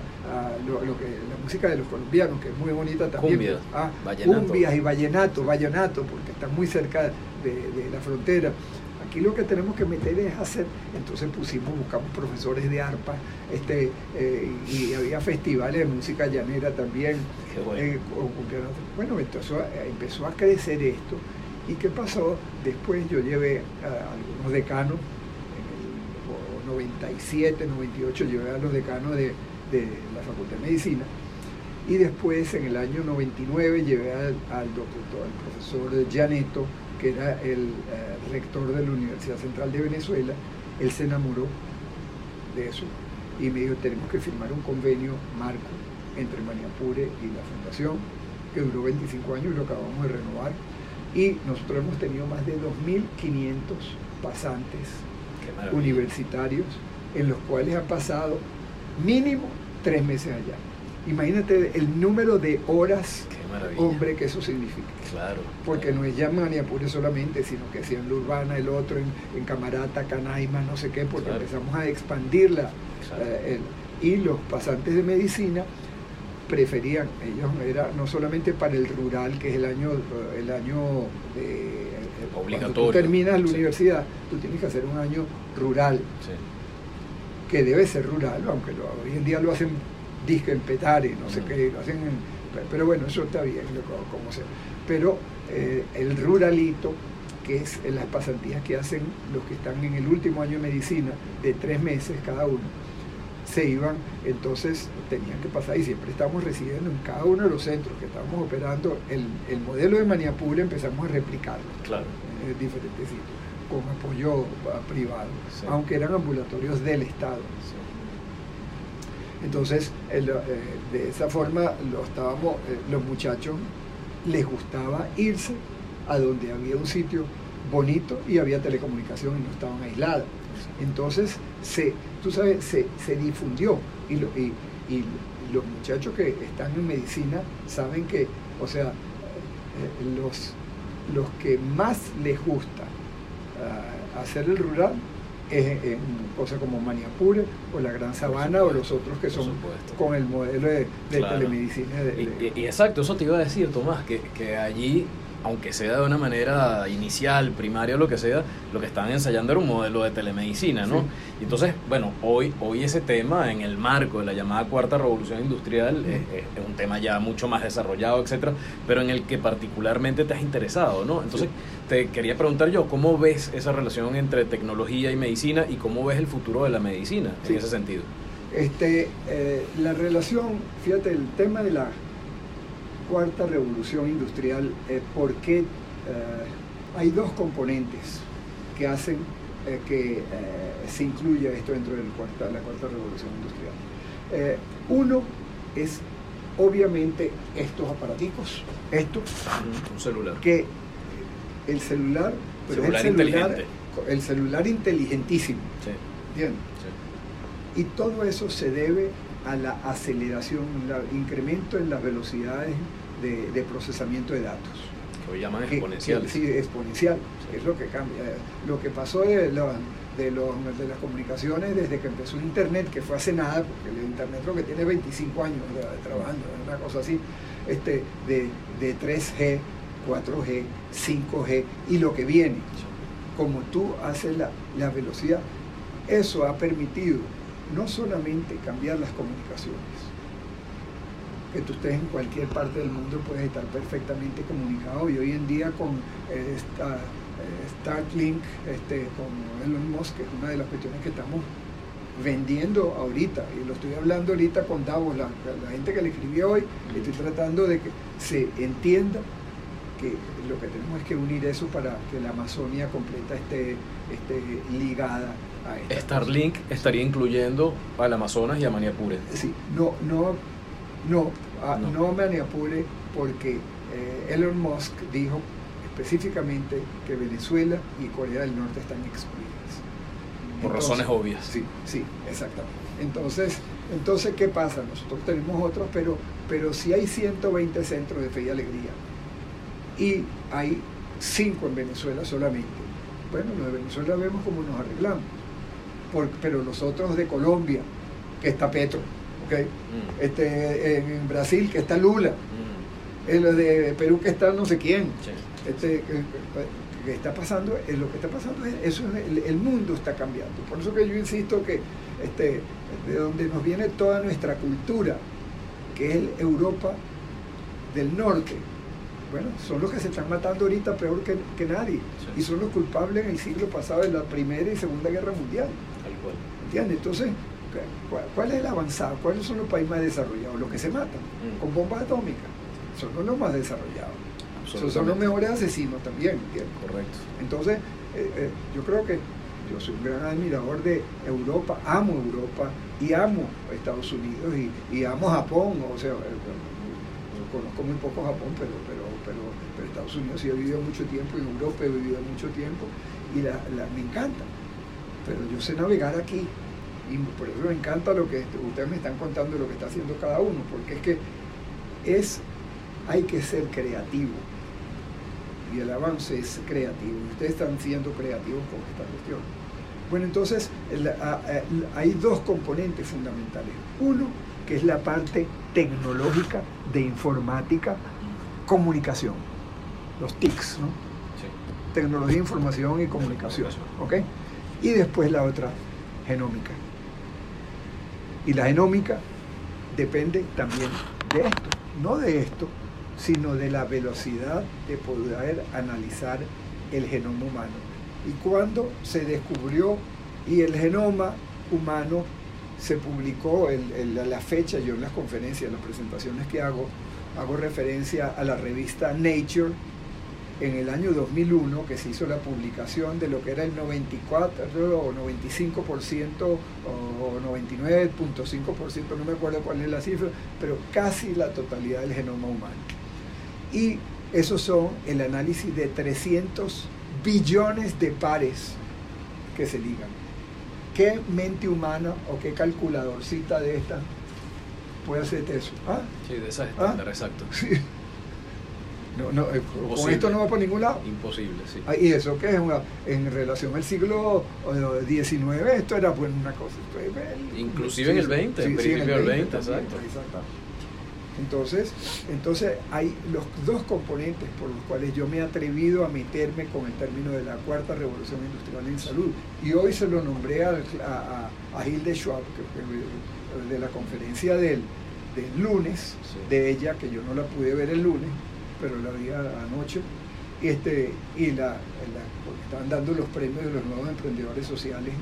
lo, que, la música de los colombianos, que es muy bonita también. Cumbias, ah, cumbias y vallenato, vallenato, porque está muy cerca de, la frontera. Aquí lo que tenemos que meter es hacer, entonces pusimos, buscamos profesores de arpa, este, eh, y había festivales de música llanera también. bueno. Eh, bueno, entonces empezó a crecer esto ¿Y qué pasó? Después yo llevé a algunos decanos, en el 97, 98 llevé a los decanos de, la Facultad de Medicina. Y después, en el año 99, llevé al, doctor, al profesor Gianetto, que era el eh, rector de la Universidad Central de Venezuela. Él se enamoró de eso y me dijo, tenemos que firmar un convenio marco entre Maniapure y la Fundación, que duró 25 años y lo acabamos de renovar y nosotros hemos tenido más de 2.500 pasantes universitarios en los cuales han pasado mínimo tres meses allá. Imagínate el número de horas, hombre, que eso significa. Claro. Porque no es ya Maniapure solamente, sino que sea en la urbana, el otro en, Camarata, Canaima, no sé qué, porque empezamos a expandirla. Eh, y los pasantes de medicina preferían, ellos era no solamente para el rural, que es el año, el año de, obligatorio. Cuando tú terminas la universidad, tú tienes que hacer un año rural, que debe ser rural, aunque hoy en día lo hacen disque en petare, no sé qué, lo hacen pero bueno, eso está bien, como sea. Pero eh, el ruralito, que es las pasantías que hacen los que están en el último año de medicina, de tres meses cada uno, se iban, entonces tenían que pasar y siempre estamos recibiendo en cada uno de los centros que estamos operando el, modelo de Maniapura empezamos a replicarlo claro. en diferentes sitios con apoyo privado, aunque eran ambulatorios del Estado. Entonces, eh, de esa forma lo estábamos, eh, los muchachos les gustaba irse a donde había un sitio bonito y había telecomunicación y no estaban aislados. Entonces, se, tú sabes, se, difundió y, y, los muchachos que están en medicina saben que, o sea, eh, los, los que más les gusta ah, hacer el rural es en cosas como Maniapure o la Gran Sabana o los otros que son con el modelo de, telemedicina. y, exacto, eso te iba a decir, Tomás, que, que allí aunque sea de una manera inicial, primaria o lo que sea, lo que estaban ensayando era un modelo de telemedicina, ¿no? Entonces, bueno, hoy, hoy ese tema en el marco de la llamada cuarta revolución industrial es, un tema ya mucho más desarrollado, etcétera, pero en el que particularmente te has interesado, ¿no? Entonces, te quería preguntar yo, ¿cómo ves esa relación entre tecnología y medicina y cómo ves el futuro de la medicina en ese sentido? Este, eh, la relación, fíjate, el tema de la cuarta revolución industrial, eh, porque eh, hay dos componentes que hacen eh, que se incluya esto dentro de la cuarta revolución industrial. uno es obviamente estos aparaticos, esto, un celular. Que el celular, celular el celular, el celular inteligentísimo. Bien. Y todo eso se debe a la aceleración, el incremento en las velocidades de, procesamiento de datos. Que hoy llaman exponenciales. sí, exponencial, es lo que cambia. Lo que pasó de, de, de las comunicaciones desde que empezó el Internet, que fue hace nada, porque el Internet creo que tiene 25 años trabajando, una cosa así, este, de, de 3G, 4G, 5G y lo que viene. Como tú haces la, la velocidad, eso ha permitido no solamente cambiar las comunicaciones, que tú estés en cualquier parte del mundo puedes estar perfectamente comunicado y hoy en día con esta, eh, Starlink, este, con Elon Musk, que es una de las cuestiones que estamos vendiendo ahorita, y lo estoy hablando ahorita con Davos, la, gente que le escribió hoy, estoy tratando de que se entienda que lo que tenemos es que unir eso para que la Amazonia completa esté, esté ligada Starlink estaría incluyendo al Amazonas y a Maniapure. Sí, no, no, no, ah, no. me apure porque eh, Elon Musk dijo específicamente que Venezuela y Corea del Norte están excluidas. Por razones obvias. Sí, sí, exactamente. Entonces, entonces, ¿qué pasa? Nosotros tenemos otros, pero, pero si hay 120 centros de fe y alegría y hay 5 en Venezuela solamente, bueno, los de Venezuela vemos cómo nos arreglamos. Pero los otros de Colombia, que está Petro, ¿okay? Mm. este, en Brasil, que está Lula, mm. en los de Perú, que está no sé quién. Este, que está pasando, es lo que está pasando es, eso el, mundo está cambiando. Por eso que yo insisto que este, de donde nos viene toda nuestra cultura, que es Europa del norte, bueno, son los que se están matando ahorita peor que, nadie. Y son los culpables en el siglo pasado de la Primera y Segunda Guerra Mundial. ¿Entiendes? Entonces, ¿cuál, es el avanzado? ¿Cuáles son los países más desarrollados? Los que se matan mm. con bombas atómicas. Son los más desarrollados son los mejores asesinos también, Correcto. Entonces, eh, eh, yo creo que yo soy un gran admirador de Europa, amo Europa y amo Estados Unidos y, amo Japón, o sea, eh, conozco muy poco Japón, pero, pero, pero, Estados Unidos sí he vivido mucho tiempo y Europa he vivido mucho tiempo y la, me encanta. Pero yo sé navegar aquí y por eso me encanta lo que ustedes me están contando lo que está haciendo cada uno, porque es que es, hay que ser creativo y el avance es creativo. Ustedes están siendo creativos con esta cuestión. Bueno, entonces hay dos componentes fundamentales. Uno, que es la parte tecnológica de informática, comunicación, los TICs, ¿no? Tecnología, información y comunicación. ¿ok? Y después la otra, genómica. Y la genómica depende también de esto, no de esto, sino de la velocidad de poder analizar el genoma humano. Y cuando se descubrió y el genoma humano se publicó, en, la fecha, yo en las conferencias, en las presentaciones que hago, hago referencia a la revista Nature en el año 2001, que se hizo la publicación de lo que era el 94 o 95% o 99.5%, no me acuerdo cuál es la cifra, pero casi la totalidad del genoma humano. Y esos son el análisis de 300 billones de pares que se ligan. ¿Qué mente humana o qué calculadorcita de esta puede hacer eso? ¿Ah? Sí, de esa ¿Ah? exacto. Sí. No, no, eh, con esto no va por ningún lado. Imposible, sí. Ah, y eso que es una, en relación al siglo XIX, esto era bueno, una cosa. Inclusive en el 20, sí, en el 20, exacto. Entonces, entonces hay los dos componentes por los cuales yo me he atrevido a meterme con el término de la cuarta revolución industrial en salud. Y hoy se lo nombré a, a, Hilde Schwab, que, de la conferencia del, del lunes, de ella, que yo no la pude ver el lunes, pero la vi anoche, este, y la, la estaban dando los premios de los nuevos emprendedores sociales.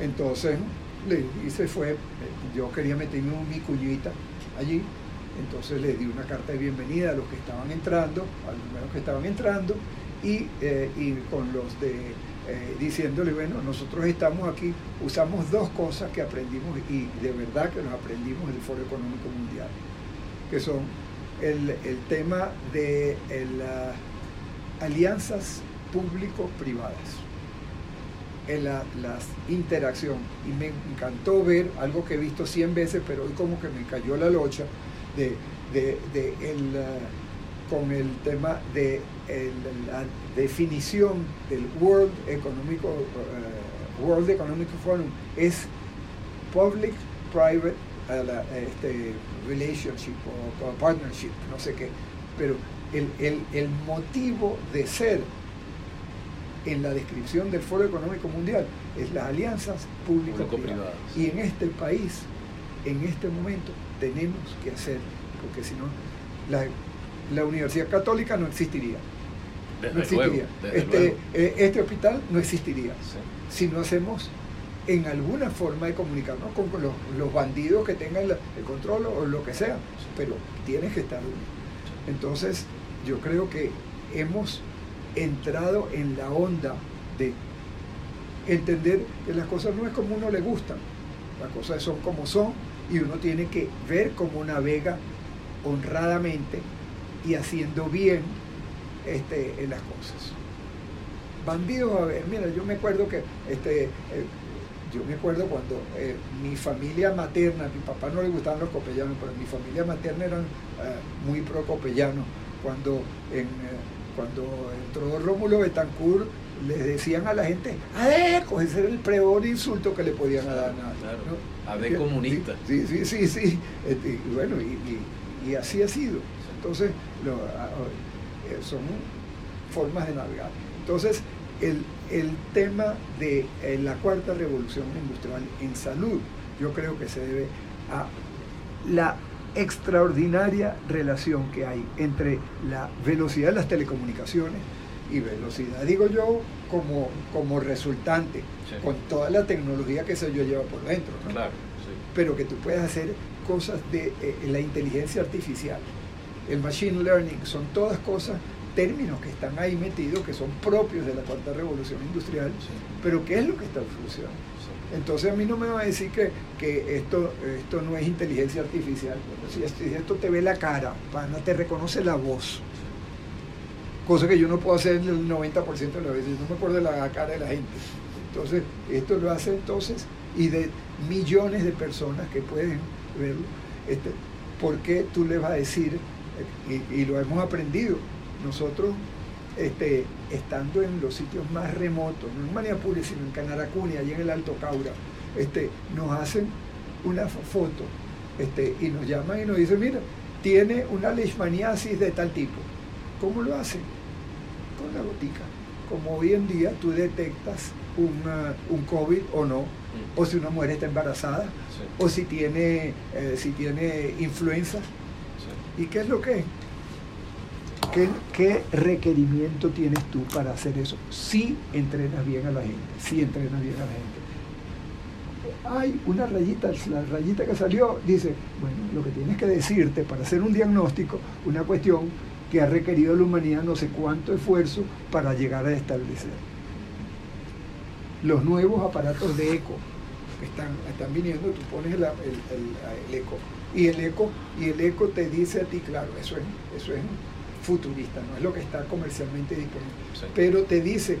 Entonces, le hice fue, yo quería meterme un mi allí, entonces les di una carta de bienvenida a los que estaban entrando, a los primeros que estaban entrando, y, eh, con los de eh, diciéndole, bueno, nosotros estamos aquí, usamos dos cosas que aprendimos y de verdad que nos aprendimos del Foro Económico Mundial, que son el, tema de las alianzas público-privadas, en la, interacción. Y me encantó ver algo que he visto 100 veces, pero hoy como que me cayó la locha, de, el, uh, con el tema de la definición del World Economic, uh, World Economic Forum es public private uh, este, relationship o, partnership, no sé qué, pero el, el, motivo de ser en la descripción del Foro Económico Mundial es las alianzas público-privadas. Y en este país, en este momento, tenemos que hacer, porque si no, la, Universidad Católica no existiría. no existiría. este, eh, este hospital no existiría si no hacemos en alguna forma de comunicarnos con los, bandidos que tengan el control o lo que sea, pero tienes que estar Entonces, yo creo que hemos entrado en la onda de entender que las cosas no es como uno le gustan, las cosas son como son y uno tiene que ver cómo navega honradamente y haciendo bien este, en las cosas. Bandidos, a ver, mira, yo me acuerdo que este, eh, yo me acuerdo cuando eh, mi familia materna, mi papá no le gustaban los copellanos, pero mi familia materna eran eh, muy pro copellanos. Cuando, en, cuando entró Rómulo Betancourt, les decían a la gente, ¡Adeco! Ese era el peor insulto que le podían dar. Claro. comunista. Sí, sí, sí, sí. Este, y bueno, y, así ha sido. Entonces, son formas de navegar. Entonces, el, tema de eh, la cuarta revolución industrial en salud, yo creo que se debe a la extraordinaria relación que hay entre la velocidad de las telecomunicaciones y velocidad, digo yo, como, como resultante, con toda la tecnología que se yo lleva por dentro. Pero que tú puedes hacer cosas de eh, la inteligencia artificial, el machine learning, son todas cosas términos que están ahí metidos, que son propios de la cuarta revolución industrial, pero ¿qué es lo que está funcionando? Entonces a mí no me va a decir que, que esto, esto no es inteligencia artificial. Si esto, te ve la cara, pana, te reconoce la voz. Cosa que yo no puedo hacer el 90% de las veces, no me acuerdo de la cara de la gente. Entonces, esto lo hace entonces, y de millones de personas que pueden verlo, este, ¿por qué tú le vas a decir, y lo hemos aprendido, nosotros este, estando en los sitios más remotos, no en Maniapuri, sino en Canaracuni, allí en el Alto Caura, este, nos hacen una foto este, y nos llaman y nos dicen, mira, tiene una leishmaniasis de tal tipo. ¿Cómo lo hacen? Con la gotica. Como hoy en día tú detectas un COVID o no, o si una mujer está embarazada, o si tiene, eh, si tiene influenza. ¿Y qué es lo que es? ¿Qué, requerimiento tienes tú para hacer eso? Si entrenas bien a la gente, si entrenas bien a la gente. Hay una rayita, la rayita que salió, dice, bueno, lo que tienes que decirte para hacer un diagnóstico, una cuestión que ha requerido la humanidad no sé cuánto esfuerzo para llegar a establecer. Los nuevos aparatos de eco que están, están viniendo, tú pones el, el, eco y el eco y el eco te dice a ti, claro, eso es, eso es futurista, no es lo que está comercialmente disponible. Pero te dice,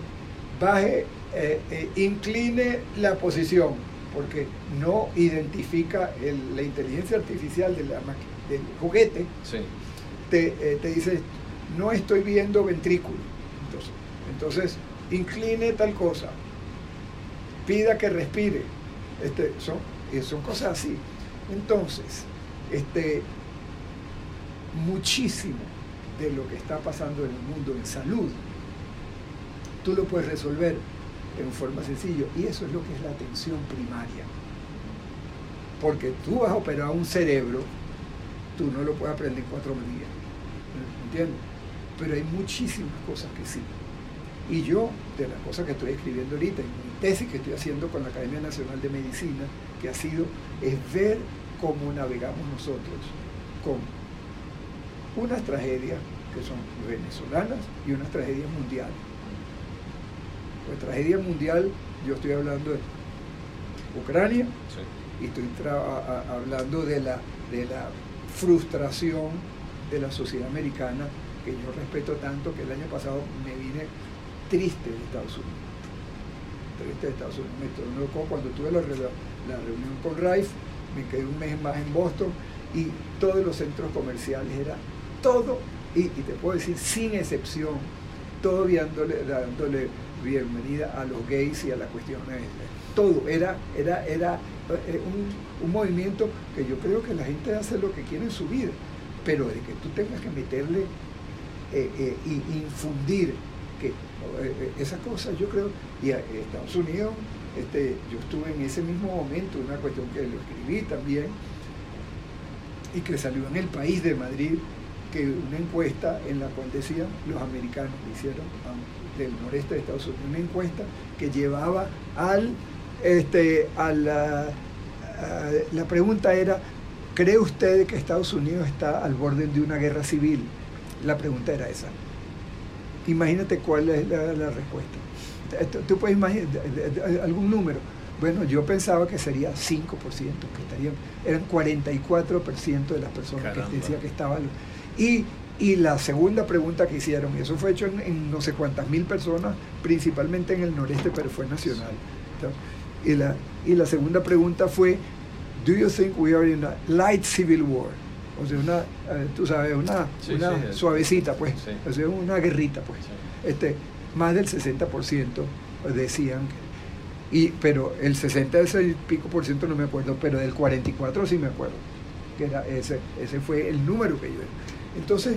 baje, eh, eh, incline la posición, porque no identifica la inteligencia artificial de la, del juguete, te, eh, te, dice, no estoy viendo ventrículo. Entonces, entonces, incline tal cosa, pida que respire. Este, son, son cosas así. Entonces, este, muchísimo de lo que está pasando en el mundo en salud, tú lo puedes resolver en forma sencilla. Y eso es lo que es la atención primaria. Porque tú vas a operar un cerebro, tú no lo puedes aprender en cuatro días. ¿Entiendes? Pero hay muchísimas cosas que sí. Y yo, de las cosas que estoy escribiendo ahorita, en mi tesis que estoy haciendo con la Academia Nacional de Medicina, que ha sido, es ver cómo navegamos nosotros con unas tragedias que son venezolanas y unas tragedias mundiales. Pues tragedia mundial, yo estoy hablando de Ucrania y estoy hablando de la, de la frustración de la sociedad americana que yo respeto tanto que el año pasado me vine triste de Estados Unidos. Triste de Estados Unidos. Me tornó cuando tuve la, la reunión con Rife, me quedé un mes más en Boston y todos los centros comerciales era todo, y, te puedo decir sin excepción, todo dándole, dándole bienvenida a los gays y a las cuestiones. Todo era, era, era eh, un, movimiento que yo creo que la gente hace lo que quiere en su vida, pero de que tú tengas que meterle eh, eh, infundir que esa cosa yo creo, y Estados Unidos, este, yo estuve en ese mismo momento, una cuestión que lo escribí también, y que salió en el país de Madrid, que una encuesta en la cual decían los americanos hicieron del noreste de Estados Unidos una encuesta que llevaba al este a la, la pregunta era ¿cree usted que Estados Unidos está al borde de una guerra civil? La pregunta era esa. Imagínate cuál es la, respuesta. Tú puedes imaginar algún número. Bueno, yo pensaba que sería 5%, que estarían, eran 44% de las personas que decían que estaban y, la segunda pregunta que hicieron, y eso fue hecho en, no sé cuántas mil personas, principalmente en el noreste, pero fue nacional. Y la, y la segunda pregunta fue, ¿Do you think we are in a light civil war? O sea, una, eh, tú sabes, una, Sí, una sí, es- suavecita, pues. Sí. O sea, una guerrita, pues. Este, más del 60% decían que- y pero el 60 ese y pico por ciento no me acuerdo, pero del 44 sí me acuerdo. Que era ese, ese fue el número que yo. Entonces,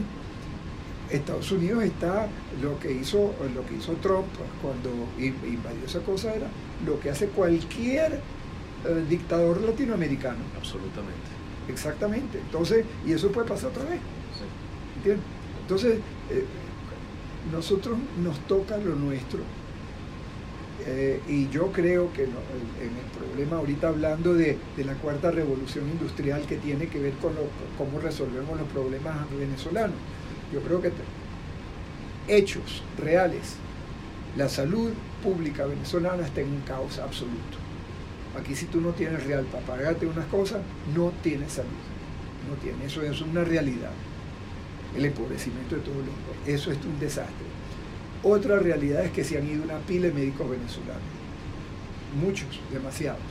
Estados Unidos está lo que hizo lo que hizo Trump cuando in- invadió esa cosa era lo que hace cualquier eh, dictador latinoamericano. Absolutamente. Exactamente. Entonces, y eso puede pasar otra vez. Sí. ¿Entiendes? Entonces, eh, nosotros nos toca lo nuestro. Eh, y yo creo que en el problema, ahorita hablando de, la cuarta revolución industrial que tiene que ver con cómo resolvemos los problemas venezolanos, yo creo que hechos reales, la salud pública venezolana está en un caos absoluto. Aquí si tú no tienes real para pagarte unas cosas, no tienes salud. No tienes, eso es una realidad. El empobrecimiento de todos los Eso es un desastre. Otra realidad es que se han ido una pila de médicos venezolanos. Muchos, demasiados.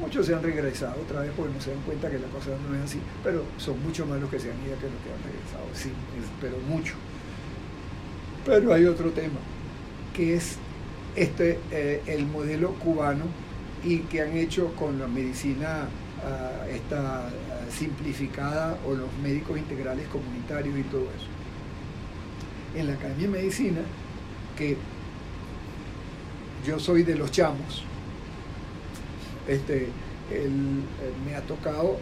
Muchos se han regresado otra vez porque no se dan cuenta que la cosa no es así, pero son mucho más los que se han ido que los que han regresado, sí, pero mucho. Pero hay otro tema, que es este eh, el modelo cubano y que han hecho con la medicina ah, esta ah, simplificada o los médicos integrales comunitarios y todo eso. En la Academia de Medicina, que yo soy de los chamos, este, eh, me ha tocado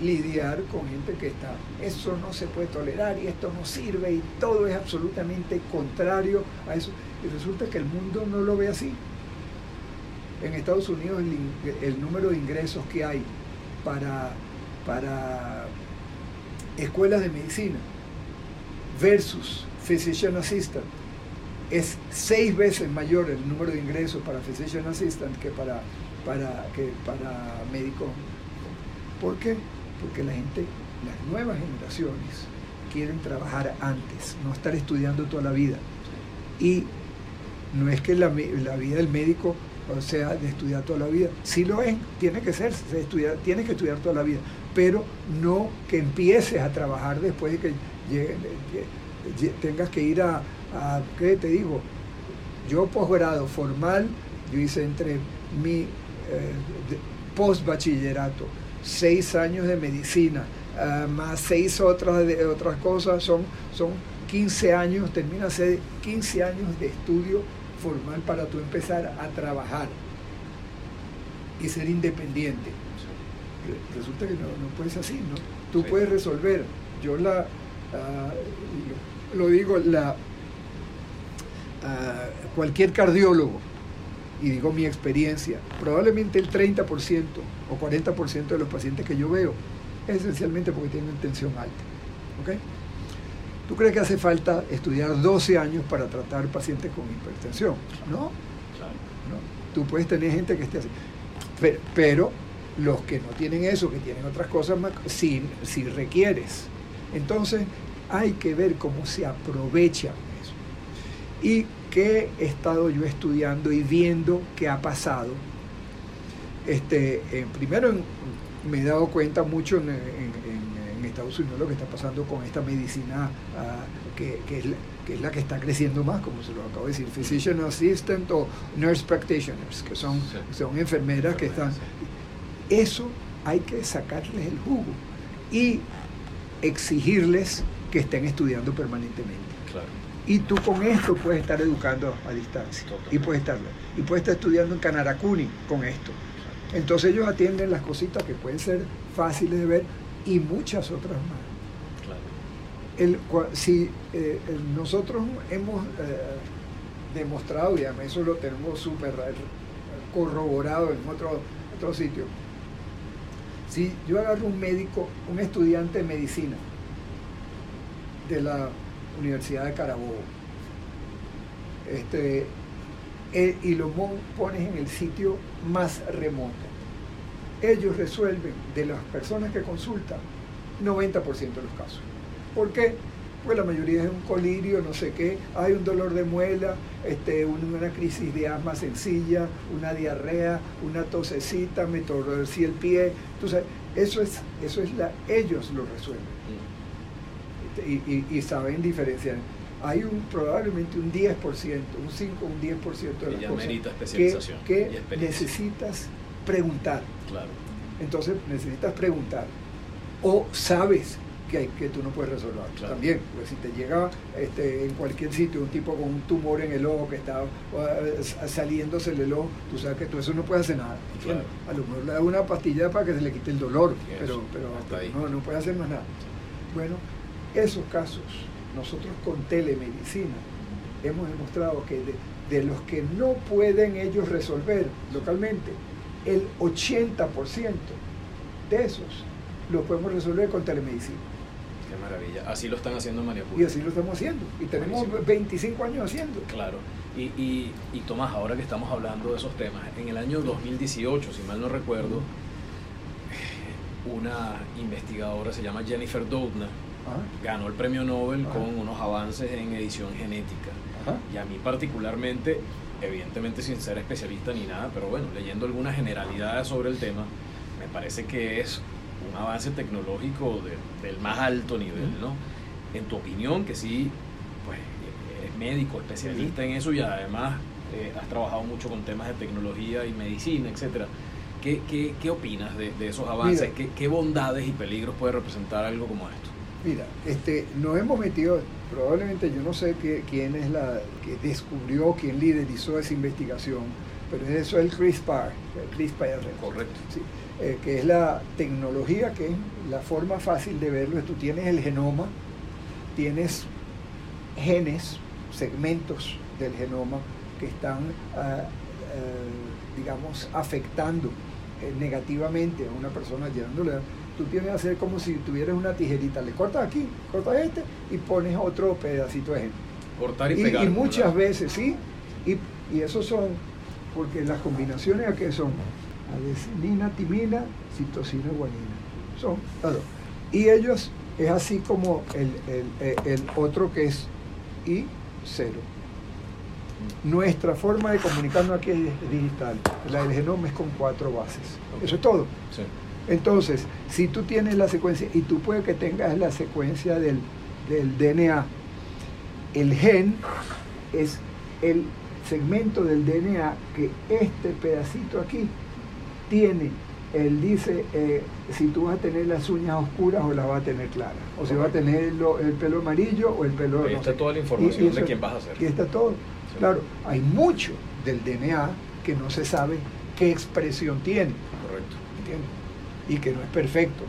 lidiar con gente que está, eso no se puede tolerar y esto no sirve y todo es absolutamente contrario a eso. Y resulta que el mundo no lo ve así. En Estados Unidos el número de ingresos que hay para, para escuelas de medicina versus physician assistant es seis veces mayor el número de ingresos para physician assistant que para, para, que para médicos. ¿Por qué? Porque la gente, las nuevas generaciones, quieren trabajar antes, no estar estudiando toda la vida. Y no es que la, la vida del médico sea de estudiar toda la vida. Sí lo es, tiene que ser, se estudia, tiene que estudiar toda la vida, pero no que empieces a trabajar después de que llegue- lle- lle- tengas que ir a, a, ¿qué te digo? Yo posgrado formal, yo hice entre mi eh, post-bachillerato, seis años de medicina, ah, más seis otras, de, otras cosas, son, son 15 años, termina ser 15 años de estudio formal para tú empezar a trabajar y ser independiente. Re- Resulta que no, no puede ser así, ¿no? Tú Sí. puedes resolver. Yo la, ah, lo digo, la, cualquier cardiólogo, y digo mi experiencia, probablemente el 30% o 40% de los pacientes que yo veo es esencialmente porque tienen tensión alta. ¿ok? ¿Tú crees que hace falta estudiar 12 años para tratar pacientes con hipertensión? No. Tú puedes tener gente que esté así. Pero, los que no tienen eso, que tienen otras cosas más, sí, sí requieres. Entonces hay que ver cómo se aprovecha eso. Y qué he estado yo estudiando y viendo qué ha pasado. Este, eh, primero en- me he dado cuenta mucho en, en- en- en Estados Unidos lo que está pasando con esta medicina ah, que, que es la, que es la que está creciendo más, como se lo acabo de decir, physician assistant o nurse practitioners, que son, Sí. son enfermeras que están... Eso hay que sacarles el jugo y exigirles que estén estudiando permanentemente. Y tú con esto puedes estar educando a distancia. Totalmente. Y puedes estar, y puedes estar estudiando en Canaracuni con esto. Entonces ellos atienden las cositas que pueden ser fáciles de ver y muchas otras más. Claro. El, cua- si eh, nosotros hemos eh, demostrado, y además eso lo tenemos súper corroborado en otro, otro sitio, si yo agarro un médico, un estudiante de medicina de la Universidad de Carabobo, este, y lo pones en el sitio más remoto, ellos resuelven de las personas que consultan 90% de los casos. ¿Por qué? pues la mayoría es un colirio, no sé qué, hay un dolor de muela, este, una crisis de asma sencilla, una diarrea, una tosecita, me torcí el pie, entonces eso es, eso es la, ellos lo resuelven y, saben diferenciar. Hay un probablemente un 10%, un 5, un 10% de las cosas que, que necesitas preguntar. Claro. Entonces necesitas preguntar. O sabes que, que tú no puedes resolver. También, pues si te llega este, en cualquier sitio un tipo con un tumor en el ojo que está uh, saliéndose el ojo, tú sabes que tú eso no puedes hacer nada. A lo mejor le da una pastilla para que se le quite el dolor, pero, pero, no, no puede hacer más nada. Bueno, esos casos, nosotros con telemedicina hemos demostrado que de, de los que no pueden ellos resolver localmente, el 80% de esos los podemos resolver con telemedicina. Qué maravilla. Así lo están haciendo en Y así lo estamos haciendo. Y tenemos 25 años haciendo. Claro. Y, y, y, Tomás, ahora que estamos hablando de esos temas, en el año 2018, si mal no recuerdo, una investigadora se llama Jennifer Doudna, ganó el premio Nobel ah. con unos avances en edición genética. Y a mí particularmente, evidentemente sin ser especialista ni nada, pero bueno, leyendo algunas generalidades sobre el tema, me parece que es un avance tecnológico del más alto nivel, ¿no? En tu opinión, que sí, pues eres médico, especialista en eso y además eh, has trabajado mucho con temas de tecnología y medicina, etcétera. ¿Qué, qué, qué opinas de, de, esos avances? ¿Qué, ¿Qué, bondades y peligros puede representar algo como esto? Mira, este, nos hemos metido, probablemente yo no sé quién es la que descubrió, quién liderizó esa investigación, pero eso es el CRISPR, el CRISPR. Correcto. Sí. Eh, que es la tecnología, que es la forma fácil de verlo. Tú tienes el genoma, tienes genes, segmentos del genoma que están, ah, ah, digamos, afectando eh, negativamente a una persona, llevándole tú tienes que hacer como si tuvieras una tijerita, le cortas aquí, cortas este y pones otro pedacito de gen. Cortar y, pegar. Y, muchas veces, sí, y, y esos son, porque las combinaciones aquí son adesinina, timina, citosina, guanina. Son, claro. Y ellos es así como el, el, otro que es I0. Nuestra forma de comunicarnos aquí es digital. La del genoma es con cuatro bases. Eso es todo. Entonces, si tú tienes la secuencia, y tú puedes que tengas la secuencia del, del DNA, el gen es el segmento del DNA que este pedacito aquí tiene, él dice eh, si tú vas a tener las uñas oscuras o las vas a tener claras, o si vas a tener el pelo amarillo o el pelo... Ahí está toda la información de quién vas a ser. Y está todo. Claro, hay mucho del DNA que no se sabe qué expresión tiene. Y que no es perfecto.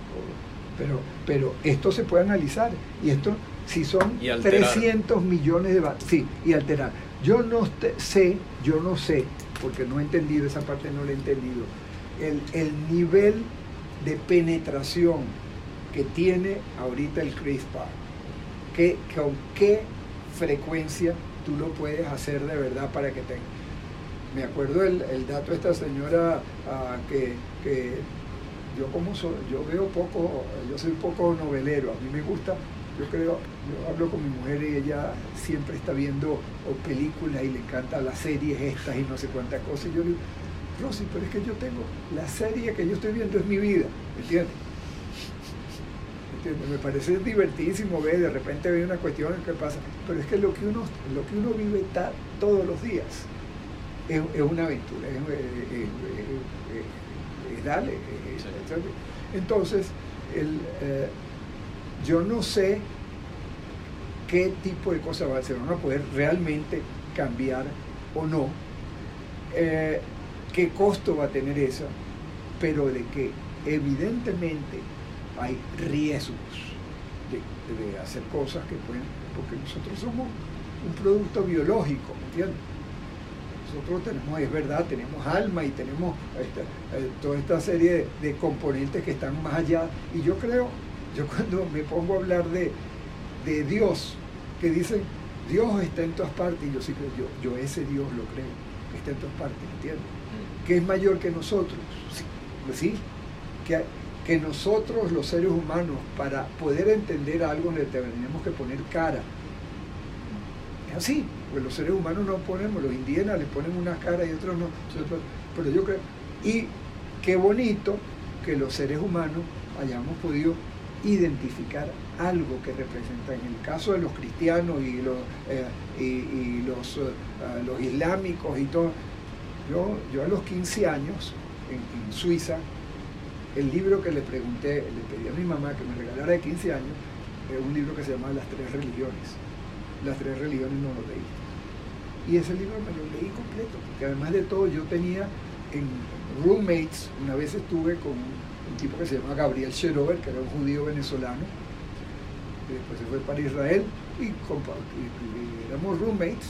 Pero, pero esto se puede analizar. Y esto, si son 300 millones de... Sí, y alterar. Yo no sé, yo no sé, porque no he entendido esa parte, no la he entendido el, nivel de penetración que tiene ahorita el CRISPR, que, con qué frecuencia tú lo puedes hacer de verdad para que tenga. Me acuerdo el, dato de esta señora ah, que, yo como soy, yo veo poco, yo soy poco novelero, a mí me gusta, yo creo, yo hablo con mi mujer y ella siempre está viendo películas y le encanta las series estas y no sé cuántas cosas. Y yo digo, Rosy, pero es que yo tengo, la serie que yo estoy viendo es mi vida, ¿me entiendes? Me parece divertidísimo ver, de repente ve una cuestión que pasa, pero es que lo que uno, lo que uno vive todos los días es, una aventura, es, dale. Entonces, el, eh, yo no sé qué tipo de cosas va a hacer, van a poder realmente cambiar o no. Eh, qué costo va a tener eso, pero de que evidentemente hay riesgos de, hacer cosas que pueden, porque nosotros somos un producto biológico, ¿me entiendes? Nosotros tenemos, es verdad, tenemos alma y tenemos eh, toda esta serie de, componentes que están más allá. Y yo creo, yo cuando me pongo a hablar de, de Dios, que dicen, Dios está en todas partes, y yo sí creo, yo, yo ese Dios lo creo, que está en todas partes, ¿entiendes? que es mayor que nosotros, sí, pues sí, que, que nosotros los seres humanos, para poder entender algo, le tenemos que poner cara. Es así, pues los seres humanos no ponemos, los indígenas le ponen una cara y otros no. Pero yo creo, y qué bonito que los seres humanos hayamos podido identificar algo que representa. En el caso de los cristianos y los, eh, y, los, eh, los, islámicos y todo, yo, yo a los 15 años en, Suiza, el libro que le pregunté, le pedí a mi mamá que me regalara de 15 años, es un libro que se llama Las tres religiones. Las tres religiones leí. Y ese libro me lo leí completo, porque además de todo yo tenía en roommates, una vez estuve con un tipo que se llama Gabriel Sherover, que era un judío venezolano, y después se fue para Israel y, y éramos roommates.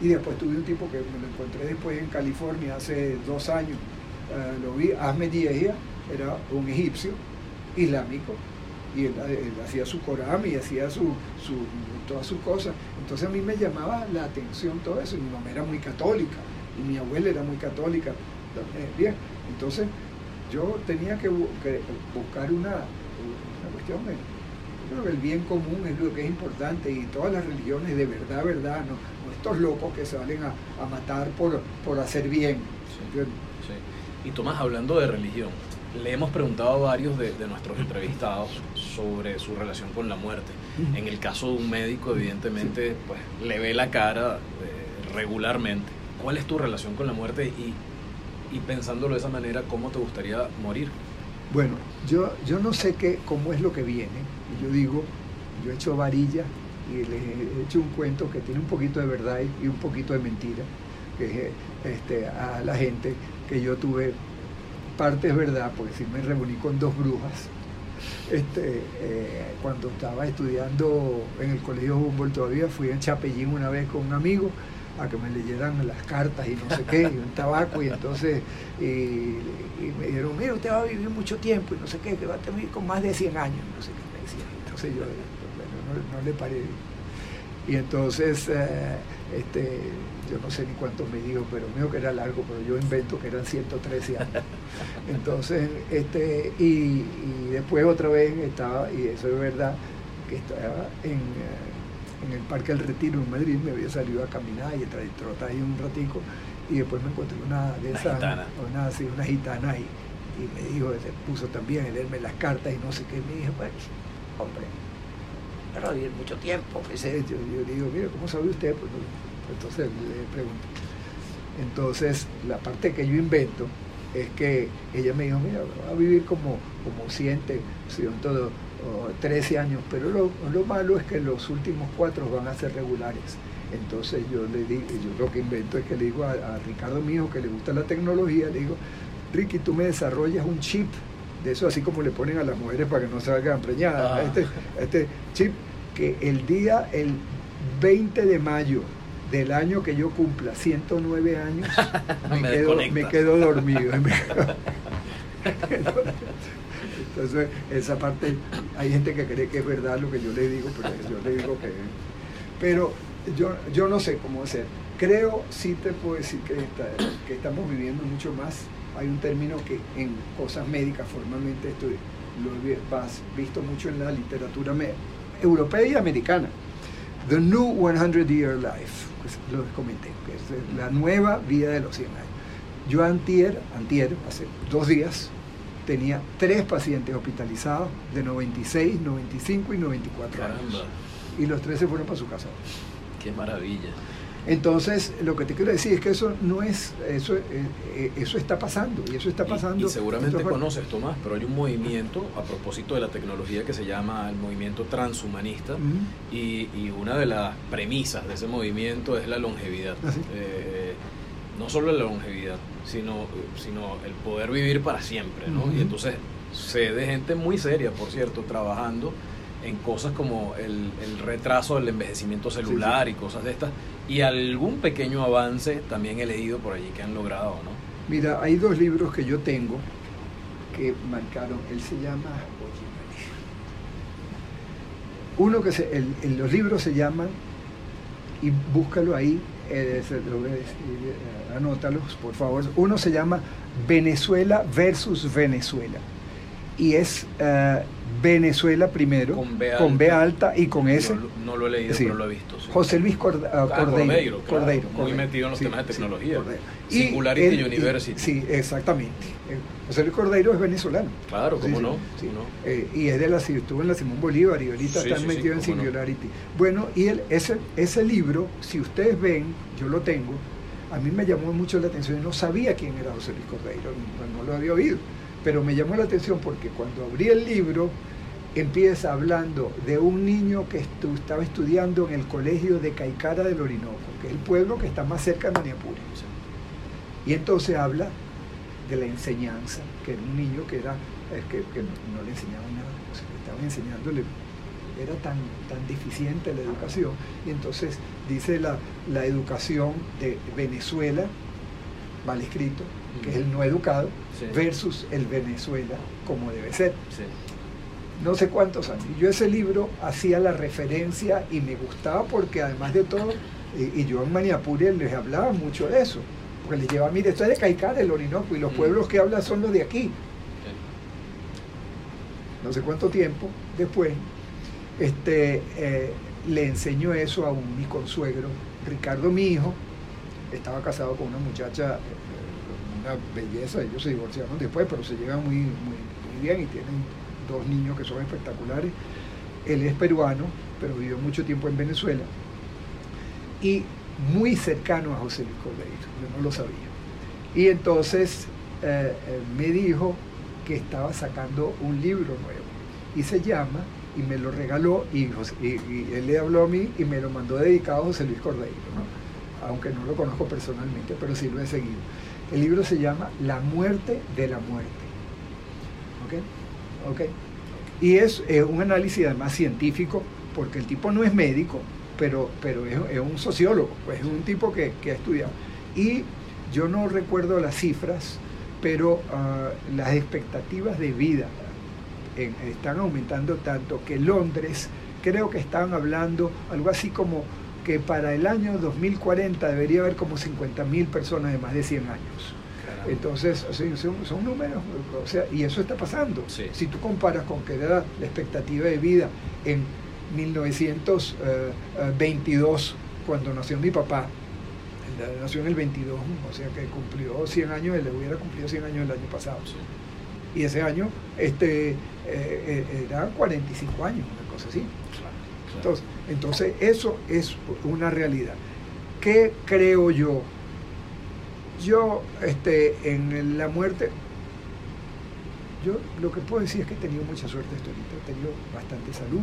Y después tuve un tipo que me lo encontré después en California hace dos años, eh, lo vi, Ahmed Yehia, era un egipcio islámico, y él, hacía su Corán y hacía su, su, todas sus cosas. Entonces a mí me llamaba la atención todo eso. Mi mamá era muy católica y mi abuela era muy católica. bien, entonces yo tenía que, buscar una, una cuestión. Yo creo que el bien común es lo que es importante y todas las religiones de verdad, verdad, no, estos locos que salen a, a matar por, por hacer bien. Y Tomás, hablando de religión, le hemos preguntado a varios de, nuestros entrevistados sobre su relación con la muerte. En el caso de un médico, evidentemente, pues le ve la cara eh, regularmente. ¿Cuál es tu relación con la muerte y, y, pensándolo de esa manera, cómo te gustaría morir? Bueno, yo, yo no sé qué, cómo es lo que viene. Yo digo, yo he hecho varilla y les he hecho un cuento que tiene un poquito de verdad y un poquito de mentira, que este, a la gente que yo tuve parte es verdad, porque sí me reuní con dos brujas. Este, eh, cuando estaba estudiando en el colegio Humboldt todavía, fui en Chapellín una vez con un amigo a que me leyeran las cartas y no sé qué, y un tabaco, y entonces me dijeron, mira, usted va a vivir mucho tiempo, y no sé qué, que va a vivir con más de 100 años, no sé qué me decían. Entonces yo, no, le paré. Y entonces, eh, este, yo no sé ni cuánto me dijo, pero dijo que era largo, pero yo invento que eran 113 años. Entonces, este, y, después otra vez estaba, y eso es verdad, que estaba en, eh, en el Parque del Retiro en Madrid, me había salido a caminar y trotar ahí un ratico, y después me encontré una de esas, una, así, una gitana y, y me dijo, se puso también a leerme las cartas y no sé qué, me dijo, pues, hombre, pero vivir mucho tiempo. Pues, yo, yo, le digo, mire, ¿cómo sabe usted? Pues, entonces le pregunto. Entonces, la parte que yo invento es que ella me dijo, mira, va a vivir como, como siente, todo 13 años, pero lo, lo, malo es que los últimos cuatro van a ser regulares. Entonces yo le digo, yo lo que invento es que le digo a, Ricardo mío que le gusta la tecnología, le digo, Ricky, tú me desarrollas un chip de eso así como le ponen a las mujeres para que no salgan preñadas. Ah. Este, este chip que el día, el 20 de mayo del año que yo cumpla 109 años, me, quedo, dormido. Entonces, esa parte, hay gente que cree que es verdad lo que yo le digo, pero yo le digo que... Pero yo, yo no sé cómo hacer. Creo, sí te puedo decir que, que estamos viviendo mucho más. Hay un término que en cosas médicas formalmente estoy, lo he visto mucho en la literatura europea y americana. The New 100 Year Life pues, lo comenté, que es la nueva vida de los 100 años. Yo antier, antier, hace dos días, tenía tres pacientes hospitalizados de 96, 95 y 94 años. Y los tres se fueron para su casa. Qué maravilla. Entonces, lo que te quiero decir es que eso no es, eso, eh, eh, eso está pasando, y eso está pasando. Y, seguramente conoces, Tomás, pero hay un movimiento a propósito de la tecnología que se llama el movimiento transhumanista, y, una de las premisas de ese movimiento es la longevidad. Ah, eh, no solo la longevidad, sino, sino el poder vivir para siempre, ¿no? Y entonces sé de gente muy seria, por cierto, trabajando en cosas como el, retraso del envejecimiento celular y cosas de estas, y algún pequeño avance también he leído por allí que han logrado, ¿no? Mira, hay dos libros que yo tengo que marcaron, él se llama, uno que se, el, los libros se llaman, y búscalo ahí, eh, eh, anótalos por favor, uno se llama Venezuela versus Venezuela y es uh, Venezuela primero, con B, alta, y con S. No, lo he leído, pero lo he visto. José Luis Cord ah, Cordeiro. Cordeiro, muy metido en los temas de tecnología. Singularity University. sí, exactamente. Eh, José Luis Cordeiro es venezolano. Claro, cómo no. Eh, y es de la, estuvo en la Simón Bolívar y ahorita está metido en Singularity. Bueno, y el, ese, ese libro, si ustedes ven, yo lo tengo, a mí me llamó mucho la atención y no sabía quién era José Luis Cordeiro, no lo había oído pero me llamó la atención porque cuando abrí el libro empieza hablando de un niño que estaba estudiando en el colegio de Caicara del Orinoco, que es el pueblo que está más cerca de Maniapuri. Y entonces habla de la enseñanza, que era un niño que, era, que, no, le enseñaban nada, o estaban enseñándole, era tan, tan deficiente la educación. Y entonces dice la, la educación de Venezuela, mal escrito, que es el no educado, versus el Venezuela como debe ser. No sé cuántos años. Yo ese libro hacía la referencia y me gustaba porque además de todo, y, yo en Maniapuri les hablaba mucho de eso, porque les llevaba, mire, esto es de Caicar, el Orinoco, y los pueblos que hablan son los de aquí. No sé cuánto tiempo después, este, eh, le enseñó eso a un, mi consuegro, Ricardo, mi hijo, estaba casado con una muchacha una belleza, ellos se divorciaron después, pero se llevan muy, muy, bien y tienen dos niños que son espectaculares. Él es peruano, pero vivió mucho tiempo en Venezuela y muy cercano a José Luis Cordeiro, yo no lo sabía. Y entonces eh, me dijo que estaba sacando un libro nuevo y se llama, y me lo regaló, y, él le habló a mí y me lo mandó dedicado a José Luis Cordeiro, aunque no lo conozco personalmente, pero sí lo he seguido. El libro se llama La muerte de la muerte. ¿Ok? ¿Ok? Y es, un análisis además científico, porque el tipo no es médico, pero, pero es, un sociólogo, pues es un tipo que, ha estudiado. Y yo no recuerdo las cifras, pero ah, las expectativas de vida están aumentando tanto que Londres creo que estaban hablando algo así como que para el año 2040 debería haber como 50.000 personas de más de 100 años. Entonces, son, números, o sea, y eso está pasando. Si tú comparas con que era la expectativa de vida en 1922, cuando nació mi papá, nació en el 22, o sea que cumplió 100 años, él hubiera cumplido 100 años el año pasado. Y ese año este, eh, eh, era 45 años, una cosa así. Entonces, entonces, eso es una realidad. ¿Qué creo yo? Yo, este, en la muerte, yo lo que puedo decir es que he tenido mucha suerte hasta ahorita, he tenido bastante salud.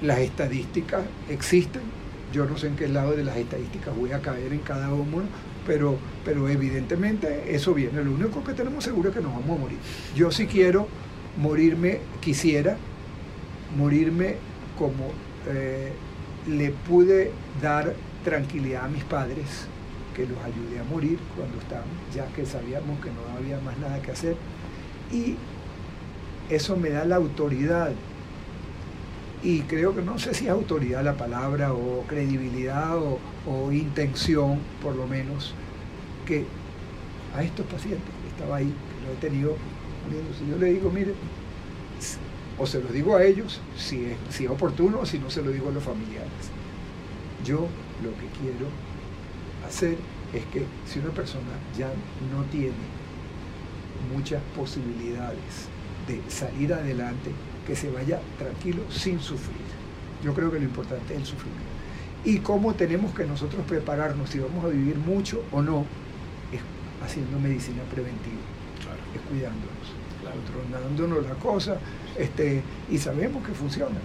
Las estadísticas existen, yo no sé en qué lado de las estadísticas voy a caer en cada uno, pero, pero evidentemente eso viene. Lo único que tenemos seguro es que nos vamos a morir. Yo si quiero morirme, quisiera morirme como eh, le pude dar tranquilidad a mis padres, que los ayudé a morir cuando estaban, ya que sabíamos que no había más nada que hacer. Y eso me da la autoridad. Y creo que no sé si es autoridad la palabra, o credibilidad, o, intención, por lo menos, que a estos pacientes que estaba ahí, que lo he tenido si yo le digo, mire, o se lo digo a ellos si es, si es oportuno o si no se lo digo a los familiares. Yo lo que quiero hacer es que si una persona ya no tiene muchas posibilidades de salir adelante, que se vaya tranquilo sin sufrir. Yo creo que lo importante es el sufrimiento. Y cómo tenemos que nosotros prepararnos si vamos a vivir mucho o no, es haciendo medicina preventiva, es cuidándonos, controlándonos la cosa, este, y sabemos que funciona.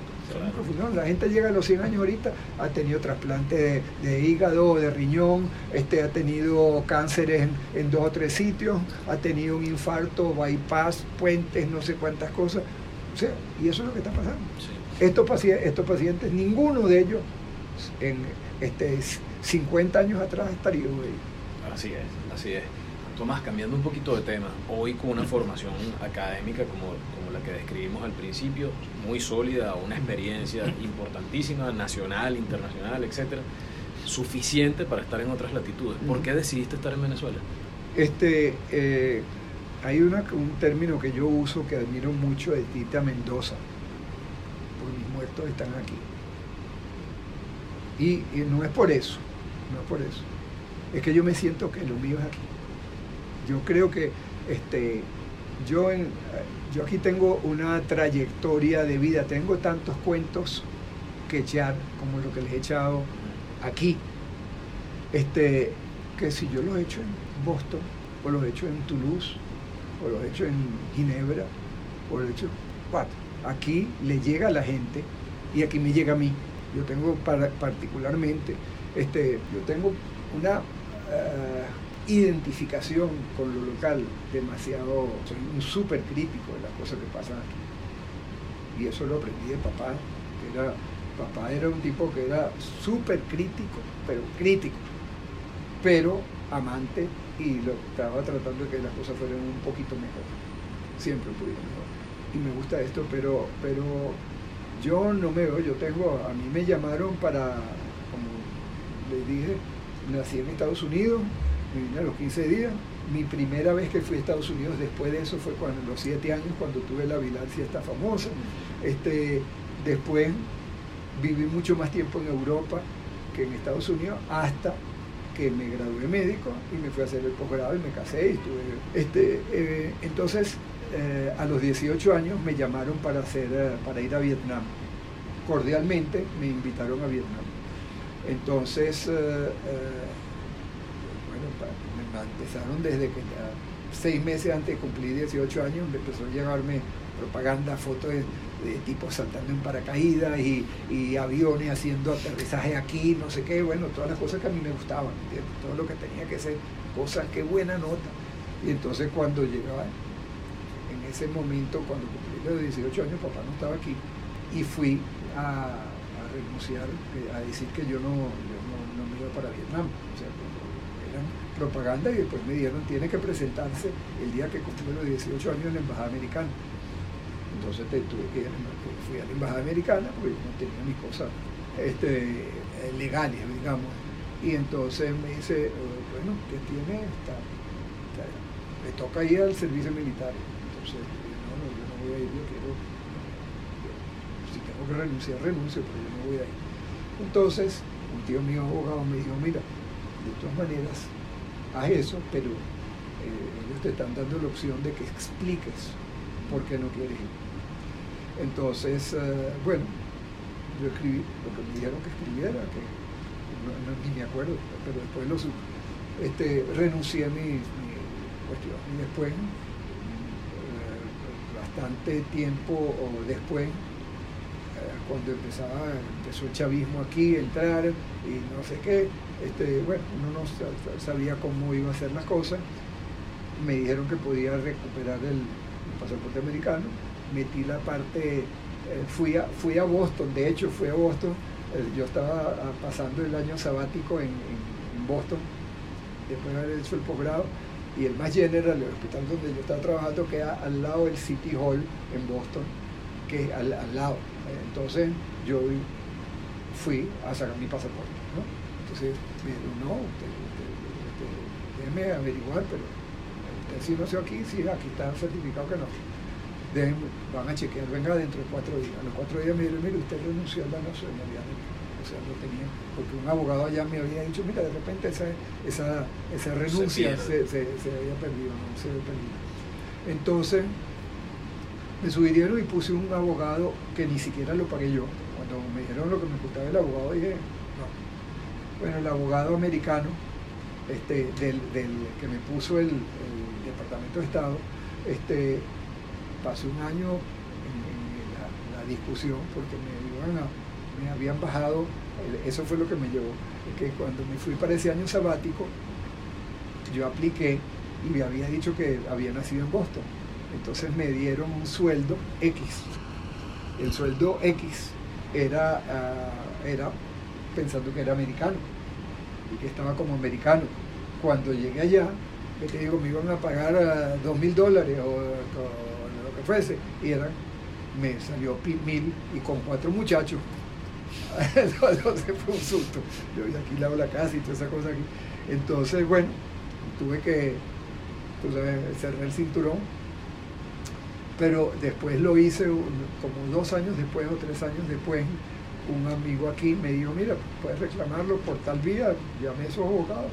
La gente llega a los 100 años ahorita, ha tenido trasplante de, hígado, de riñón, este, ha tenido cánceres en, dos o tres sitios, ha tenido un infarto, bypass, puentes, no sé cuántas cosas. O sea, y eso es lo que está pasando. Estos, pacientes, estos pacientes, ninguno de ellos en este, 50 años atrás estaría Así es, así es. Tomás, cambiando un poquito de tema, hoy con una formación académica como la que describimos al principio, muy sólida, una experiencia importantísima, nacional, internacional, etcétera, suficiente para estar en otras latitudes. ¿Por qué decidiste estar en Venezuela? Este, eh, hay un término que yo uso que admiro mucho de Tita Mendoza, porque mis muertos están aquí. Y, y no es por eso, no es por eso. Es que yo me siento que lo mío es aquí. Yo creo que este, yo, en, yo aquí tengo una trayectoria de vida, tengo tantos cuentos que echar como lo que les he echado aquí, este, que si yo los he hecho en Boston, o los he hecho en Toulouse, o los he hecho en Ginebra, o los hecho cuatro. Aquí le llega a la gente y aquí me llega a mí. Yo tengo particularmente, este, yo tengo una uh, identificación con lo local demasiado, soy un súper crítico de las cosas que pasan aquí. Y eso lo aprendí de papá, que era, papá era un tipo que era súper crítico, pero crítico, pero amante y lo estaba tratando de que las cosas fueran un poquito mejor, siempre un poquito mejor. Y me gusta esto, pero, pero yo no me veo, yo tengo, a mí me llamaron para, como les dije, nací en Estados Unidos, me vine a los 15 días. Mi primera vez que fui a Estados Unidos después de eso fue cuando, los 7 años, cuando tuve la bilancia esta famosa. Este, después viví mucho más tiempo en Europa que en Estados Unidos, hasta que me gradué médico y me fui a hacer el posgrado y me casé y estuve. Este, eh, entonces, eh, a los 18 años me llamaron para, hacer, eh, para ir a Vietnam. Cordialmente me invitaron a Vietnam. Entonces, empezaron desde que ya seis meses antes de cumplir 18 años, me empezó a llevarme propaganda, fotos de, de tipos saltando en paracaídas y, aviones haciendo aterrizaje aquí, no sé qué, bueno, todas las cosas que a mí me gustaban, todo lo que tenía que ser cosas, qué buena nota. Y entonces cuando llegaba, en ese momento, cuando cumplí los 18 años, papá no estaba aquí, y fui a, renunciar, a decir que yo no, yo no, me iba para Vietnam. Propaganda y después me dieron, tiene que presentarse el día que cumplí los 18 años en la Embajada Americana. Entonces tuve que ir, fui a la embajada americana porque no tenía mis cosas este, legales, digamos. Y entonces me dice, bueno, ¿qué tiene? Me toca ir al servicio militar. Entonces, no, no, yo no voy a ir, yo quiero, yo, si tengo que renunciar, renuncio, pero yo no voy a ir. Entonces, un tío mío abogado me dijo, mira, de todas maneras, haz eso, pero eh, ellos te están dando la opción de que expliques por qué no quieres ir. Entonces, uh, bueno, yo escribí lo que me dijeron que escribiera, que no, no, ni me acuerdo, pero después lo supe. Este, renuncié a mi, cuestión. Y después, eh, bastante tiempo después, eh, cuando empezaba, empezó el chavismo aquí, entrar y no sé qué, este, bueno, uno no sabía cómo iba a hacer las cosas. Me dijeron que podía recuperar el, pasaporte americano metí la parte, eh, fui, a, fui a Boston, de hecho fui a Boston, eh, yo estaba pasando el año sabático en, Boston, después de haber hecho el posgrado, y el más general, el hospital donde yo estaba trabajando, queda al lado del City Hall en Boston, que al, al lado. Entonces yo fui a sacar mi pasaporte. Entonces me dijeron, no, usted, usted, usted, déjeme averiguar, pero usted sí no sé aquí, sí, aquí está certificado que no dejen, van a chequear, venga dentro de cuatro días. A los cuatro días me dijeron, mire, usted renunció a la nacionalidad o sea, no tenía, porque un abogado allá me había dicho, mira, de repente esa, esa, esa renuncia se, se, se, había perdido, no se había perdido. Entonces, me subieron y puse un abogado que ni siquiera lo pagué yo. Cuando me dijeron lo que me costaba el abogado, dije. Bueno, el abogado americano, este, del, que me puso el, Departamento de Estado, este, pasé un año en, la, discusión porque me, iban a, me habían bajado, eso fue lo que me llevó, que cuando me fui para ese año sabático, yo apliqué y me había dicho que había nacido en Boston. Entonces me dieron un sueldo X. El sueldo X era, uh, era pensando que era americano que estaba como americano. Cuando llegué allá, que te digo, me iban a pagar uh, dos mil dólares o, o fuese, y eran, me salió mil y con cuatro muchachos. Entonces fue un susto. Yo había alquilado la casa y toda esa cosa aquí. Entonces, bueno, tuve que cerré el cinturón. Pero después lo hice como dos años después o tres años después. Un amigo aquí me dijo, mira, puedes reclamarlo por tal vía, llamé a esos abogados.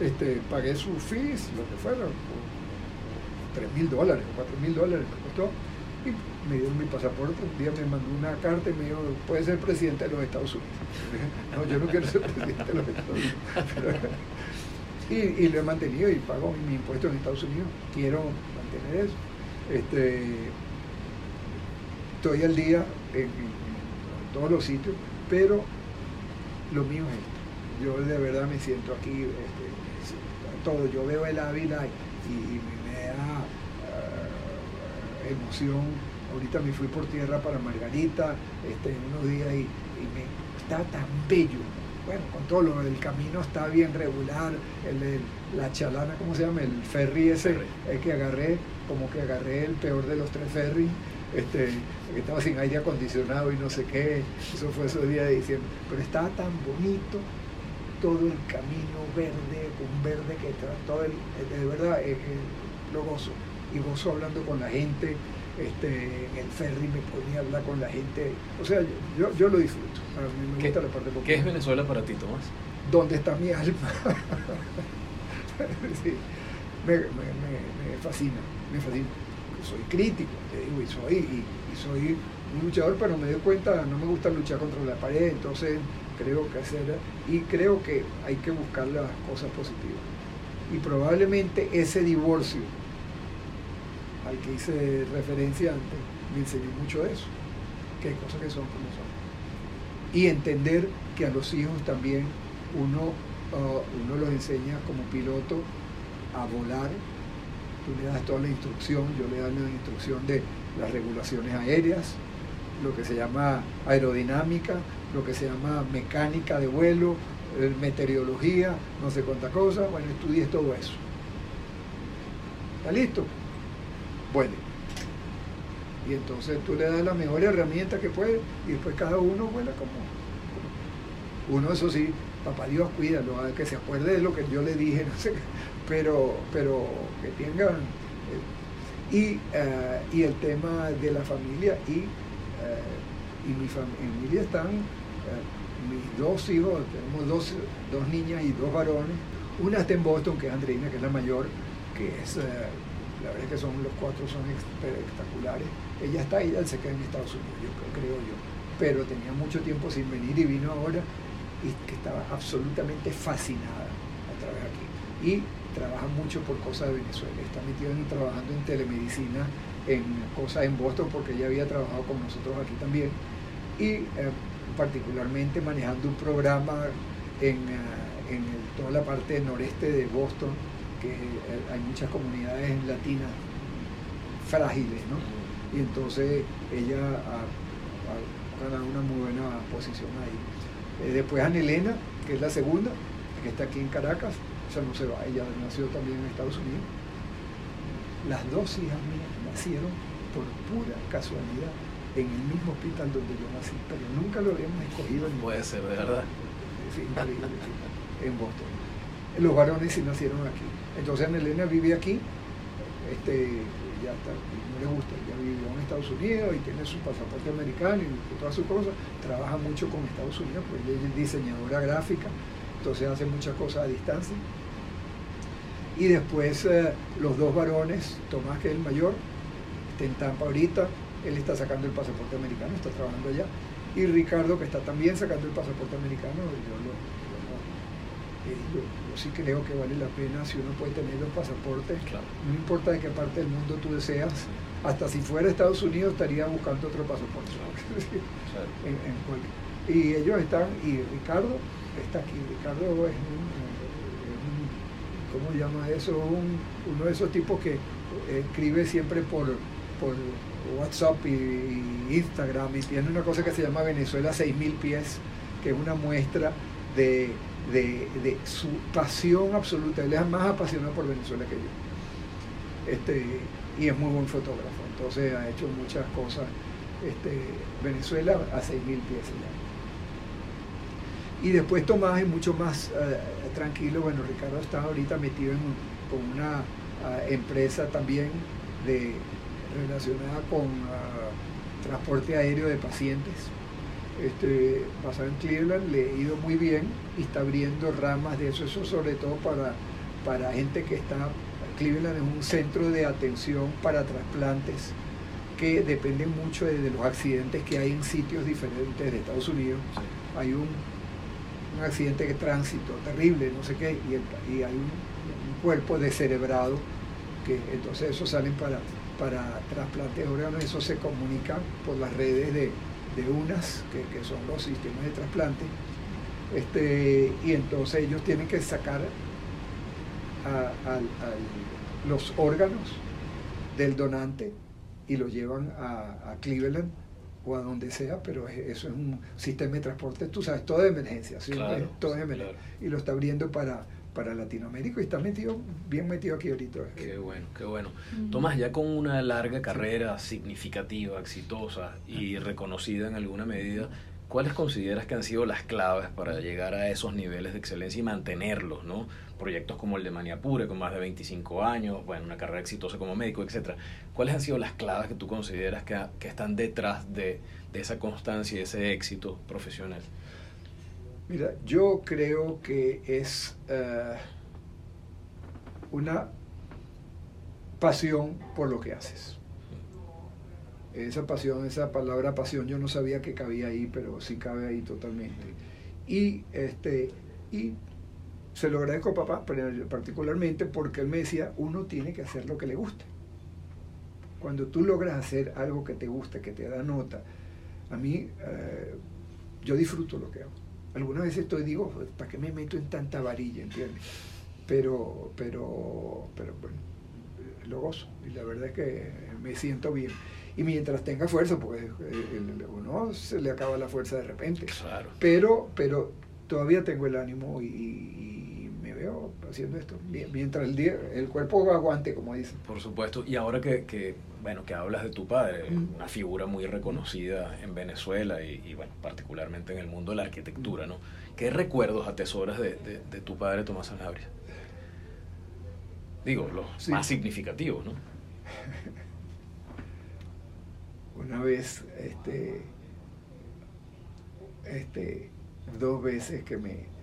Este, pagué sus fees, lo que fuera, 3 mil dólares, 4 mil dólares me costó. Y me dio mi pasaporte. Un día me mandó una carta y me dijo, puede ser presidente de los Estados Unidos. no, yo no quiero ser presidente de los Estados Unidos. y, lo he mantenido y pago mi impuesto en Estados Unidos. Quiero mantener eso. Este, estoy al día en, todos los sitios, pero lo mío es esto. Yo de verdad me siento aquí, este, todo. Yo veo el Ávila y, me da eh, emoción. Ahorita me fui por tierra para Margarita este, unos días y, me está tan bello bueno, con todo lo del camino está bien regular, el, la chalana, ¿cómo se llama? El ferry ese que agarré, como que agarré el peor de los tres ferries, este, que estaba sin aire acondicionado y no sé qué, eso fue ese día de diciembre, pero estaba tan bonito todo el camino verde, con verde que todo el, de verdad eh, eh, lo gozo, y gozo hablando con la gente, este, en el ferry me ponía a hablar con la gente. O sea, yo, yo lo disfruto. A mí me gusta la parte ¿Qué es Venezuela para ti, Tomás? ¿Dónde está mi alma? me, me, me, fascina, me fascina. Soy crítico, te digo, y soy, y, soy un luchador, pero me doy cuenta, no me gusta luchar contra la pared, entonces creo que hacer, y creo que hay que buscar las cosas positivas. Y probablemente ese divorcio al que hice referencia antes, me enseñó mucho eso, que hay cosas que son como son. Y entender que a los hijos también uno, uh, uno los enseña como piloto a volar, tú le das toda la instrucción, yo le doy la instrucción de las regulaciones aéreas, lo que se llama aerodinámica, lo que se llama mecánica de vuelo, eh, meteorología, no sé cuánta cosa, bueno, estudies todo eso. ¿Está listo? Bueno, Y entonces tú le das la mejor herramienta que puedes y después cada uno vuela como, uno, eso sí, papá Dios cuídalo, que se acuerde de lo que yo le dije, no sé, pero, pero que tengan. Eh, eh, y, el tema de la familia y, eh, y mi familia están mis dos hijos, tenemos dos, dos, niñas y dos varones. Una está en Boston, que es Andreina, que es la mayor, que es la verdad es que son los cuatro son espectaculares. Ella está, ella se queda en Estados Unidos, yo creo yo. Pero tenía mucho tiempo sin venir y vino ahora y que estaba absolutamente fascinada a través aquí. Y trabaja mucho por cosas de Venezuela. Está metido en, trabajando en telemedicina, en cosas en Boston, porque ella había trabajado con nosotros aquí también. Y eh, particularmente manejando un programa en, eh, en toda la parte noreste de Boston que eh, hay muchas comunidades latinas frágiles, ¿no? Y entonces ella ha, ganado una muy buena posición ahí. Después Ana Elena, que es la segunda, que está aquí en Caracas, ella no se va, ella nació también en Estados Unidos. Las dos hijas mías nacieron por pura casualidad en el mismo hospital donde yo nací, pero nunca lo habíamos escogido. En Puede ser, de verdad. Sí, increíble, en Boston. Los varones sí nacieron aquí. Entonces Ana Elena vive aquí, este, ya está, no le gusta, ya vivió en Estados Unidos y tiene su pasaporte americano y todas sus cosas, trabaja mucho con Estados Unidos, pues ella es diseñadora gráfica, entonces hace muchas cosas a distancia. Y después eh, los dos varones, Tomás que es el mayor, está en Tampa ahorita, él está sacando el pasaporte americano, está trabajando allá, y Ricardo que está también sacando el pasaporte americano, yo lo, yo, sí creo que vale la pena si uno puede tener los pasaportes, no importa de qué parte del mundo tú deseas, hasta si fuera Estados Unidos estaría buscando otro pasaporte. y ellos están, y Ricardo está aquí, Ricardo es un, ¿cómo llama eso? uno de esos tipos que escribe siempre por, por WhatsApp y, Instagram y tiene una cosa que se llama Venezuela 6000 pies, que es una muestra de de, su pasión absoluta. Él es más apasionado por Venezuela que yo. Este, y es muy buen fotógrafo. Entonces ha hecho muchas cosas. Este, Venezuela a 6.000 pies Y después Tomás es mucho más eh, tranquilo. Bueno, Ricardo está ahorita metido en, con una ah, empresa también de, relacionada con ah, transporte aéreo de pacientes. Este, basado en Cleveland, le ha ido muy bien y está abriendo ramas de eso, eso sobre todo para, para gente que está, Cleveland es un centro de atención para trasplantes que dependen mucho de, los accidentes que hay en sitios diferentes de Estados Unidos. Hay un, un, accidente de tránsito terrible, no sé qué, y, hay un, cuerpo descerebrado, que entonces eso salen para, para trasplantes de órganos, eso se comunica por las redes de, de UNAS, que, que, son los sistemas de trasplante, este, y entonces ellos tienen que sacar a, los órganos del donante y los llevan a, Cleveland o a donde sea, pero eso es un sistema de transporte, tú sabes, todo de emergencia, todo de emergencia. Y lo está abriendo para, para Latinoamérica y está metido, bien metido aquí ahorita. Qué bueno, qué bueno. Tomás, ya con una larga carrera significativa, exitosa y reconocida en alguna medida, ¿cuáles consideras que han sido las claves para llegar a esos niveles de excelencia y mantenerlos, ¿no? Proyectos como el de Maniapure, con más de 25 años, bueno, una carrera exitosa como médico, etcétera. ¿Cuáles han sido las claves que tú consideras que, están detrás de, esa constancia y ese éxito profesional? Mira, yo creo que es uh, una pasión por lo que haces esa pasión, esa palabra pasión, yo no sabía que cabía ahí, pero sí cabe ahí totalmente. Y, este, y se lo agradezco a papá particularmente porque él me decía, uno tiene que hacer lo que le guste. Cuando tú logras hacer algo que te gusta, que te da nota, a mí eh, yo disfruto lo que hago. Algunas veces estoy digo, ¿para qué me meto en tanta varilla? ¿Entiendes? Pero, pero, pero bueno, lo gozo y la verdad es que me siento bien. Y mientras tenga fuerza, pues uno se le acaba la fuerza de repente. Claro. Pero, pero todavía tengo el ánimo y, veo haciendo esto. Mientras el, día, el cuerpo aguante, como dicen. Por supuesto. Y ahora que, que bueno, que hablas de tu padre, mm. una figura muy reconocida en Venezuela y, bueno, particularmente en el mundo de la arquitectura, ¿no? ¿Qué recuerdos atesoras de, de, tu padre Tomás Sanabria? Digo, los más significativos, ¿no? una vez, este, este, dos veces que me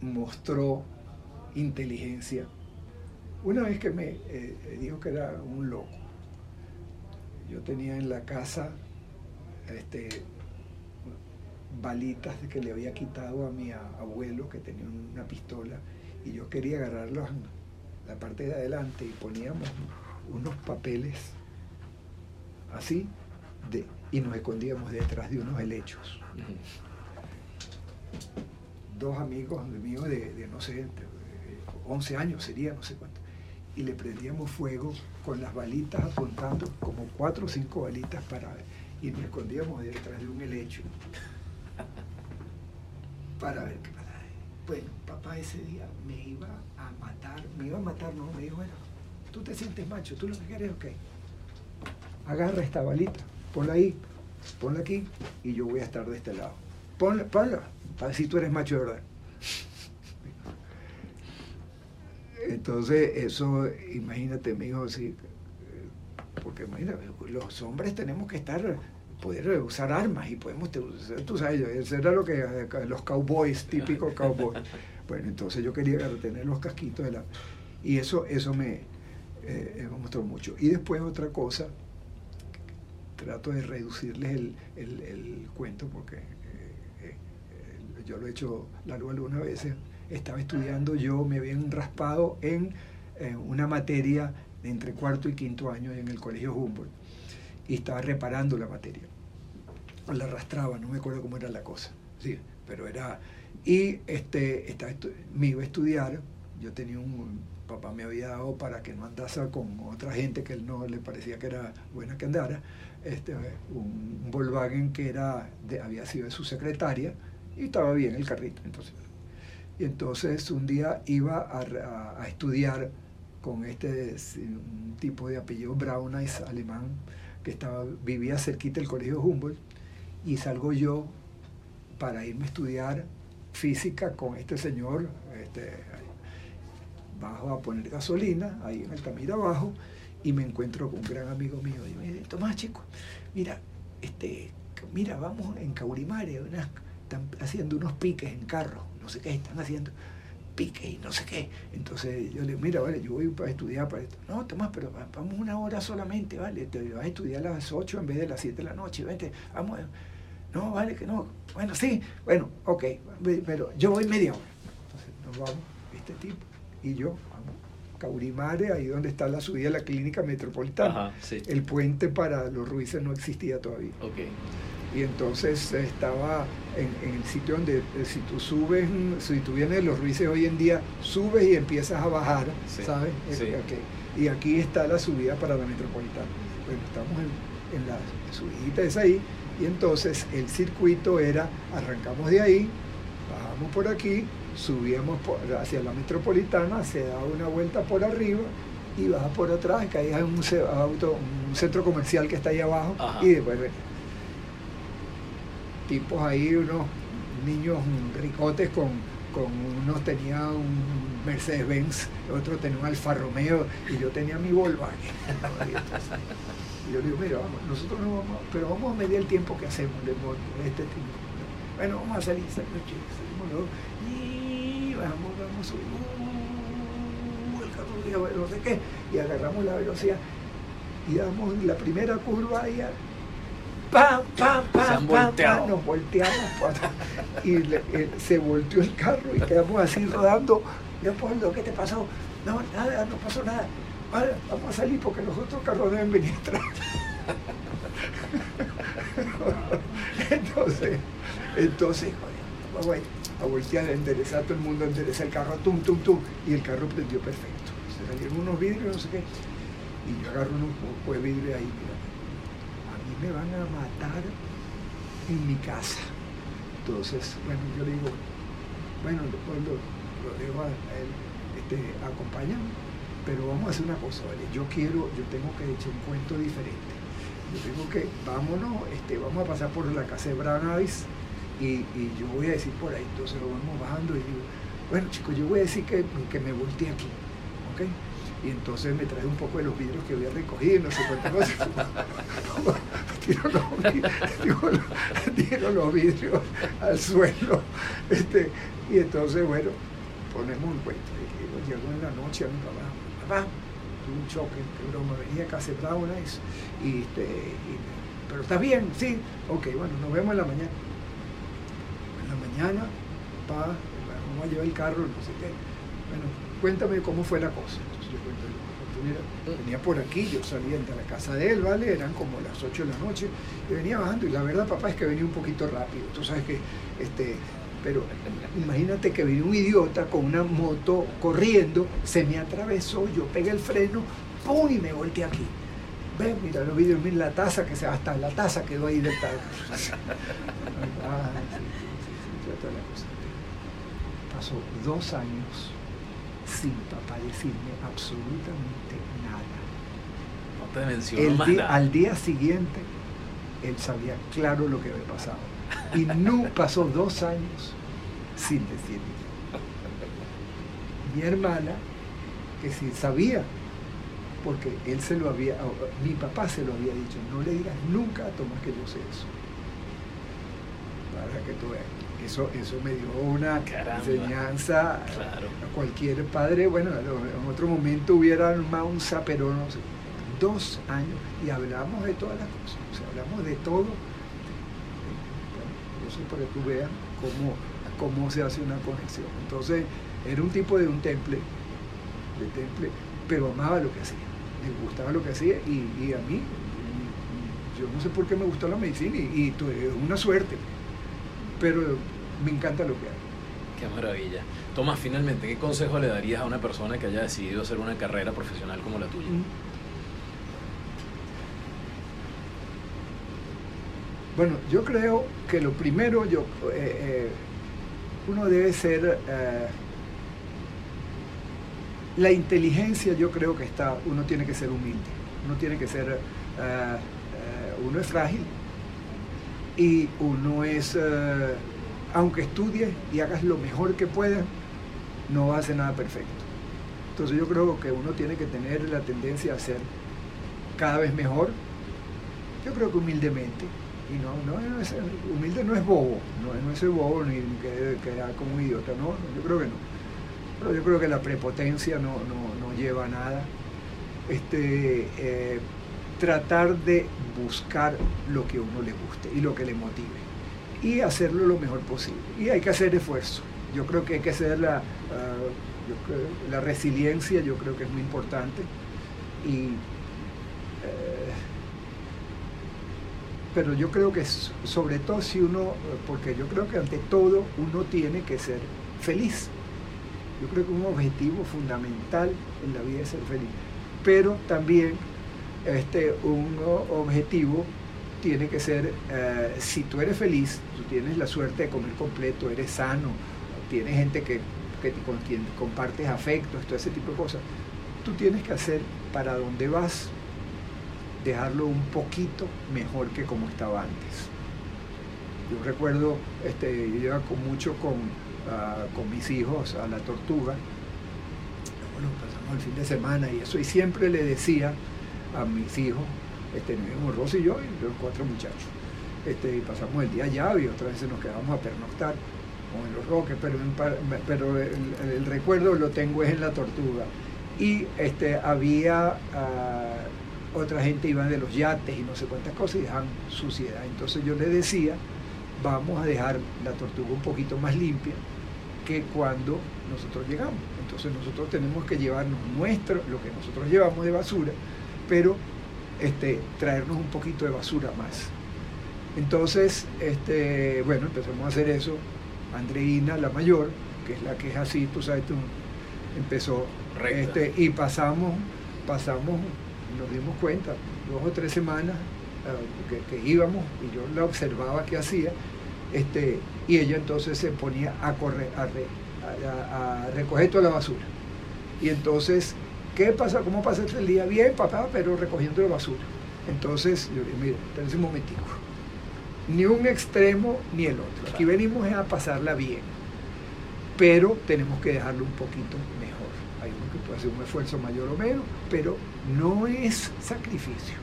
mostró inteligencia. Una vez que me eh, dijo que era un loco. Yo tenía en la casa este, balitas que le había quitado a mi abuelo que tenía una pistola y yo quería agarrarlos en la parte de adelante y poníamos unos papeles así, de, y nos escondíamos detrás de unos helechos. Dos amigos míos de, de, no sé, 11 años sería, no sé cuánto, y le prendíamos fuego con las balitas apuntando, como cuatro o cinco balitas para y nos escondíamos detrás de un helecho para ver qué pasaba. Bueno, papá ese día me iba a matar, me iba a matar, no, me dijo, bueno, tú te sientes macho, tú lo que quieres, ok agarra esta balita, ponla ahí, ponla aquí y yo voy a estar de este lado. Ponla, ponla, para si tú eres macho de verdad. Entonces, eso, imagínate, me dijo, sí, porque imagínate, los hombres tenemos que estar, poder usar armas y podemos, tú sabes, eso era lo que los cowboys, típicos cowboys. Bueno, entonces yo quería tener los casquitos de la... Y eso, eso me, eh, me mostró mucho. Y después otra cosa, trato de reducirles el, el, cuento porque yo lo he hecho largo algunas veces. Estaba estudiando, yo me habían raspado en, una materia entre cuarto y quinto año en el colegio Humboldt y estaba reparando la materia. La arrastraba, no me acuerdo cómo era la cosa, sí, pero era... Y este, me iba a estudiar, yo tenía un, papá me había dado para que no andase con otra gente que él no le parecía que era buena que andara, este, un, Volkswagen que era de, había sido de su secretaria y estaba bien el carrito. Entonces, y entonces un día iba a, estudiar con este tipo de apellido Braunais alemán que estaba, vivía cerquita del colegio Humboldt y salgo yo para irme a estudiar física con este señor este, bajo a poner gasolina ahí en Altamira abajo y me encuentro con un gran amigo mío y me dice, Tomás chico, mira, este, mira, vamos en Caurimare, unas, están haciendo unos piques en carro, no sé qué están haciendo piques y no sé qué. Entonces yo le digo, mira, vale, yo voy para estudiar para esto. No, Tomás, pero vamos una hora solamente, vale, te vas a estudiar a las 8 en vez de las 7 de la noche, vente, vamos. No, vale, que no. Bueno, sí, bueno, ok, pero yo voy media hora. Entonces nos vamos, este tipo y yo, vamos, Caurimare, ahí donde está la subida de la clínica metropolitana. El puente para los ruices no existía todavía. Okay. Y entonces estaba en, el sitio donde eh, si tú subes, si tú vienes de los ruices hoy en día, subes y empiezas a bajar, ¿sabes? Y aquí está la subida para la metropolitana. Bueno, estamos en, en la subida es ahí y entonces el circuito era, arrancamos de ahí, bajamos por aquí, subíamos hacia la metropolitana, se da una vuelta por arriba y baja por atrás, que ahí hay un, auto, un centro comercial que está ahí abajo y después tipos ahí, unos niños ricotes con, con unos tenía un Mercedes Benz, otro tenía un Alfa Romeo y yo tenía mi Volkswagen. Y yo le digo, mira, vamos, nosotros no vamos, pero vamos a medir el tiempo que hacemos de este tipo. Bueno, vamos a salir noche, salimos y vamos, vamos, uh, el no sé qué, y agarramos la velocidad y damos la primera curva y ¡pam, pam, pam, pam, pam, nos volteamos y se volteó el carro y quedamos así rodando. Leopoldo, ¿qué te pasó? No, nada, no pasó nada vamos a salir porque los otros carros deben venir atrás. entonces, entonces, vamos a, voltear, a enderezar todo el mundo, endereza el carro, tum, tum, tum, y el carro prendió perfecto. Se salieron unos vidrios, no sé qué, y yo agarro unos pocos de vidrio ahí, mira, a me van a matar en mi casa. Entonces, bueno, yo digo, bueno, después lo, lo dejo a él, este, acompáñame pero vamos a hacer una cosa, ¿vale? Yo quiero, yo tengo que echar un cuento diferente. Yo tengo que, vámonos, este, vamos a pasar por la casa de Branavis y, y, yo voy a decir por ahí, entonces lo vamos bajando y digo, bueno chicos, yo voy a decir que, que me volteé aquí, ¿ok? Y entonces me trae un poco de los vidrios que había recogido, no sé cuántas cosas. tiro, los vidrios, tiro los vidrios al suelo. Este, y entonces, bueno, ponemos un cuento. Llegó en la noche a mi papá tuve un choque, que broma, venía casi una vez, y, este, pero está bien, sí, ok, bueno, nos vemos en la mañana. En la mañana, pa, vamos a llevar el carro, no sé qué. Bueno, cuéntame cómo fue la cosa. Mira, venía por aquí, yo salía de la casa de él, ¿vale? Eran como las 8 de la noche, y venía bajando, y la verdad, papá, es que venía un poquito rápido. Tú sabes que este, pero imagínate que viene un idiota con una moto corriendo, se me atravesó, yo pegué el freno, ¡pum! y me volteé aquí. Ven, mira los vídeos, mira la taza, que se, hasta la taza quedó ahí de tal. Pasó dos años sin papá decirme absolutamente te nada. Al día siguiente, él sabía claro lo que había pasado y no pasó dos años sin decirme. Mi hermana, que sí sabía, porque él se lo había, mi papá se lo había dicho, no le digas nunca a Tomás que yo sé eso. Para que tú veas. Eso, eso me dio una enseñanza a cualquier padre. Bueno, en otro momento hubiera armado un pero no sé. Dos años y hablamos de todas las cosas. O sea, hablamos de todo para que tú veas cómo, cómo se hace una conexión. Entonces, era un tipo de un temple, de temple, pero amaba lo que hacía, le gustaba lo que hacía y, a mí, yo no sé por qué me gustó la medicina y, es una suerte, pero me encanta lo que hago. Qué maravilla. Tomás, finalmente, ¿qué consejo le darías a una persona que haya decidido hacer una carrera profesional como la tuya? Bueno, yo creo que lo primero, yo, eh, eh, uno debe ser, eh, la inteligencia yo creo que está, uno tiene que ser humilde, uno tiene que ser, uno es frágil y uno es, aunque estudies y hagas lo mejor que puedas, no hacer nada perfecto. Entonces yo creo que uno tiene que tener la tendencia a ser cada vez mejor, yo creo que humildemente, y no, no, es, humilde no es bobo, no, no es bobo ni que quedar como un idiota, no, yo creo que no. Pero yo creo que la prepotencia no, no, lleva a nada. Este, eh, tratar de buscar lo que a uno le guste y lo que le motive y hacerlo lo mejor posible. Y hay que hacer esfuerzo. Yo creo que hay que hacer la, ah, la resiliencia, yo creo que es muy importante. Y pero yo creo que sobre todo si uno, porque yo creo que ante todo uno tiene que ser feliz. Yo creo que un objetivo fundamental en la vida es ser feliz. Pero también este, un objetivo tiene que ser, eh, si tú eres feliz, tú tienes la suerte de comer completo, eres sano, tienes gente que, que con quien compartes afectos, todo ese tipo de cosas, tú tienes que hacer para dónde vas, dejarlo un poquito mejor que como estaba antes. Yo recuerdo, este, yo iba con mucho con, ah, con mis hijos a la tortuga, bueno, pasamos el fin de semana y eso, y siempre le decía a mis hijos, este, Rosy y yo y los cuatro muchachos, este, y pasamos el día allá y otras veces nos quedamos a pernoctar como en los roques, pero, pero el, recuerdo lo tengo es en la tortuga. Y este, había ah, otra gente iba de los yates y no sé cuántas cosas y dejan suciedad. Entonces yo le decía, vamos a dejar la tortuga un poquito más limpia que cuando nosotros llegamos. Entonces nosotros tenemos que llevarnos nuestro, lo que nosotros llevamos de basura, pero este, traernos un poquito de basura más. Entonces, este, bueno, empezamos a hacer eso. Andreina, la mayor, que es la que es así, tú sabes, tú, empezó, este, y pasamos, pasamos nos dimos cuenta, dos o tres semanas eh, que, íbamos y yo la observaba que hacía, este, y ella entonces se ponía a, correr, a, recoger toda la basura. Y entonces, ¿qué pasa? ¿Cómo pasa el día? Bien, papá, pero recogiendo la basura. Entonces, yo dije, mira, espérense un momentico. Ni un extremo ni el otro. Aquí venimos a pasarla bien, pero tenemos que dejarlo un poquito mejor. Hay uno que puede hacer un esfuerzo mayor o menos, pero no es sacrificio.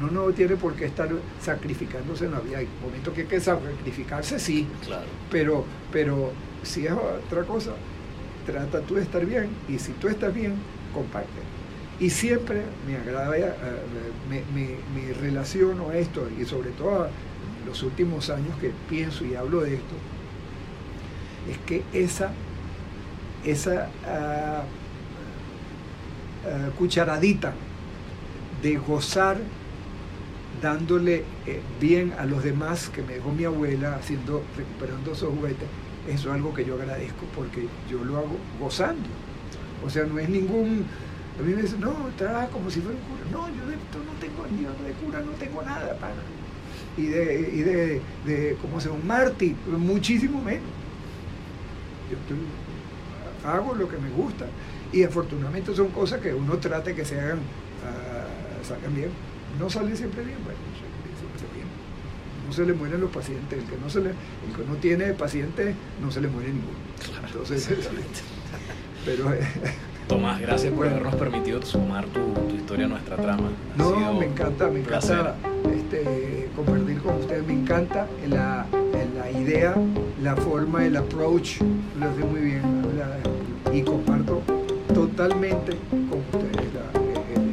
No, no tiene por qué estar sacrificándose en la vida. Hay momentos que hay que sacrificarse, sí. Claro. Pero, pero si es otra cosa, trata tú de estar bien y si tú estás bien, comparte. Y siempre me agrada, eh, me, me, relaciono a esto y sobre todo en los últimos años que pienso y hablo de esto, es que esa, esa ah, eh, cucharadita de gozar dándole eh, bien a los demás que me dejó mi abuela haciendo, recuperando esos juguetes, eso es algo que yo agradezco porque yo lo hago gozando. O sea, no es ningún. A mí me dicen, no, trabaja como si fuera un cura. No, yo de no tengo ni de cura, no tengo nada para. Y de, y de, de como sea, un mártir, muchísimo menos. Yo hago lo que me gusta y afortunadamente son cosas que uno trata que se hagan, uh, salgan bien. No sale siempre bien, bueno, no siempre bien. No se le mueren los pacientes, el que no, se le, el que no tiene pacientes no se le muere ninguno. Entonces, pero... Tomás, gracias por habernos permitido sumar tu, tu, historia a nuestra trama. no, me encanta, me encanta este, compartir con ustedes, me encanta la, la idea, la forma, el approach, lo hace muy bien y comparto totalmente con ustedes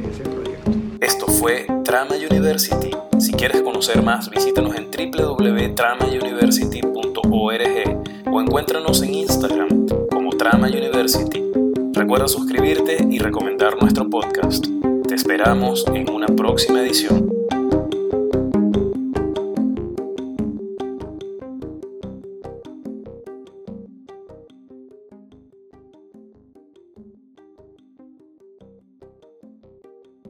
ese proyecto. Esto fue Trama University. Si quieres conocer más, visítanos en www.tramauniversity.org o encuéntranos en Instagram como Trama University. Recuerda suscribirte y recomendar nuestro podcast. Te esperamos en una próxima edición.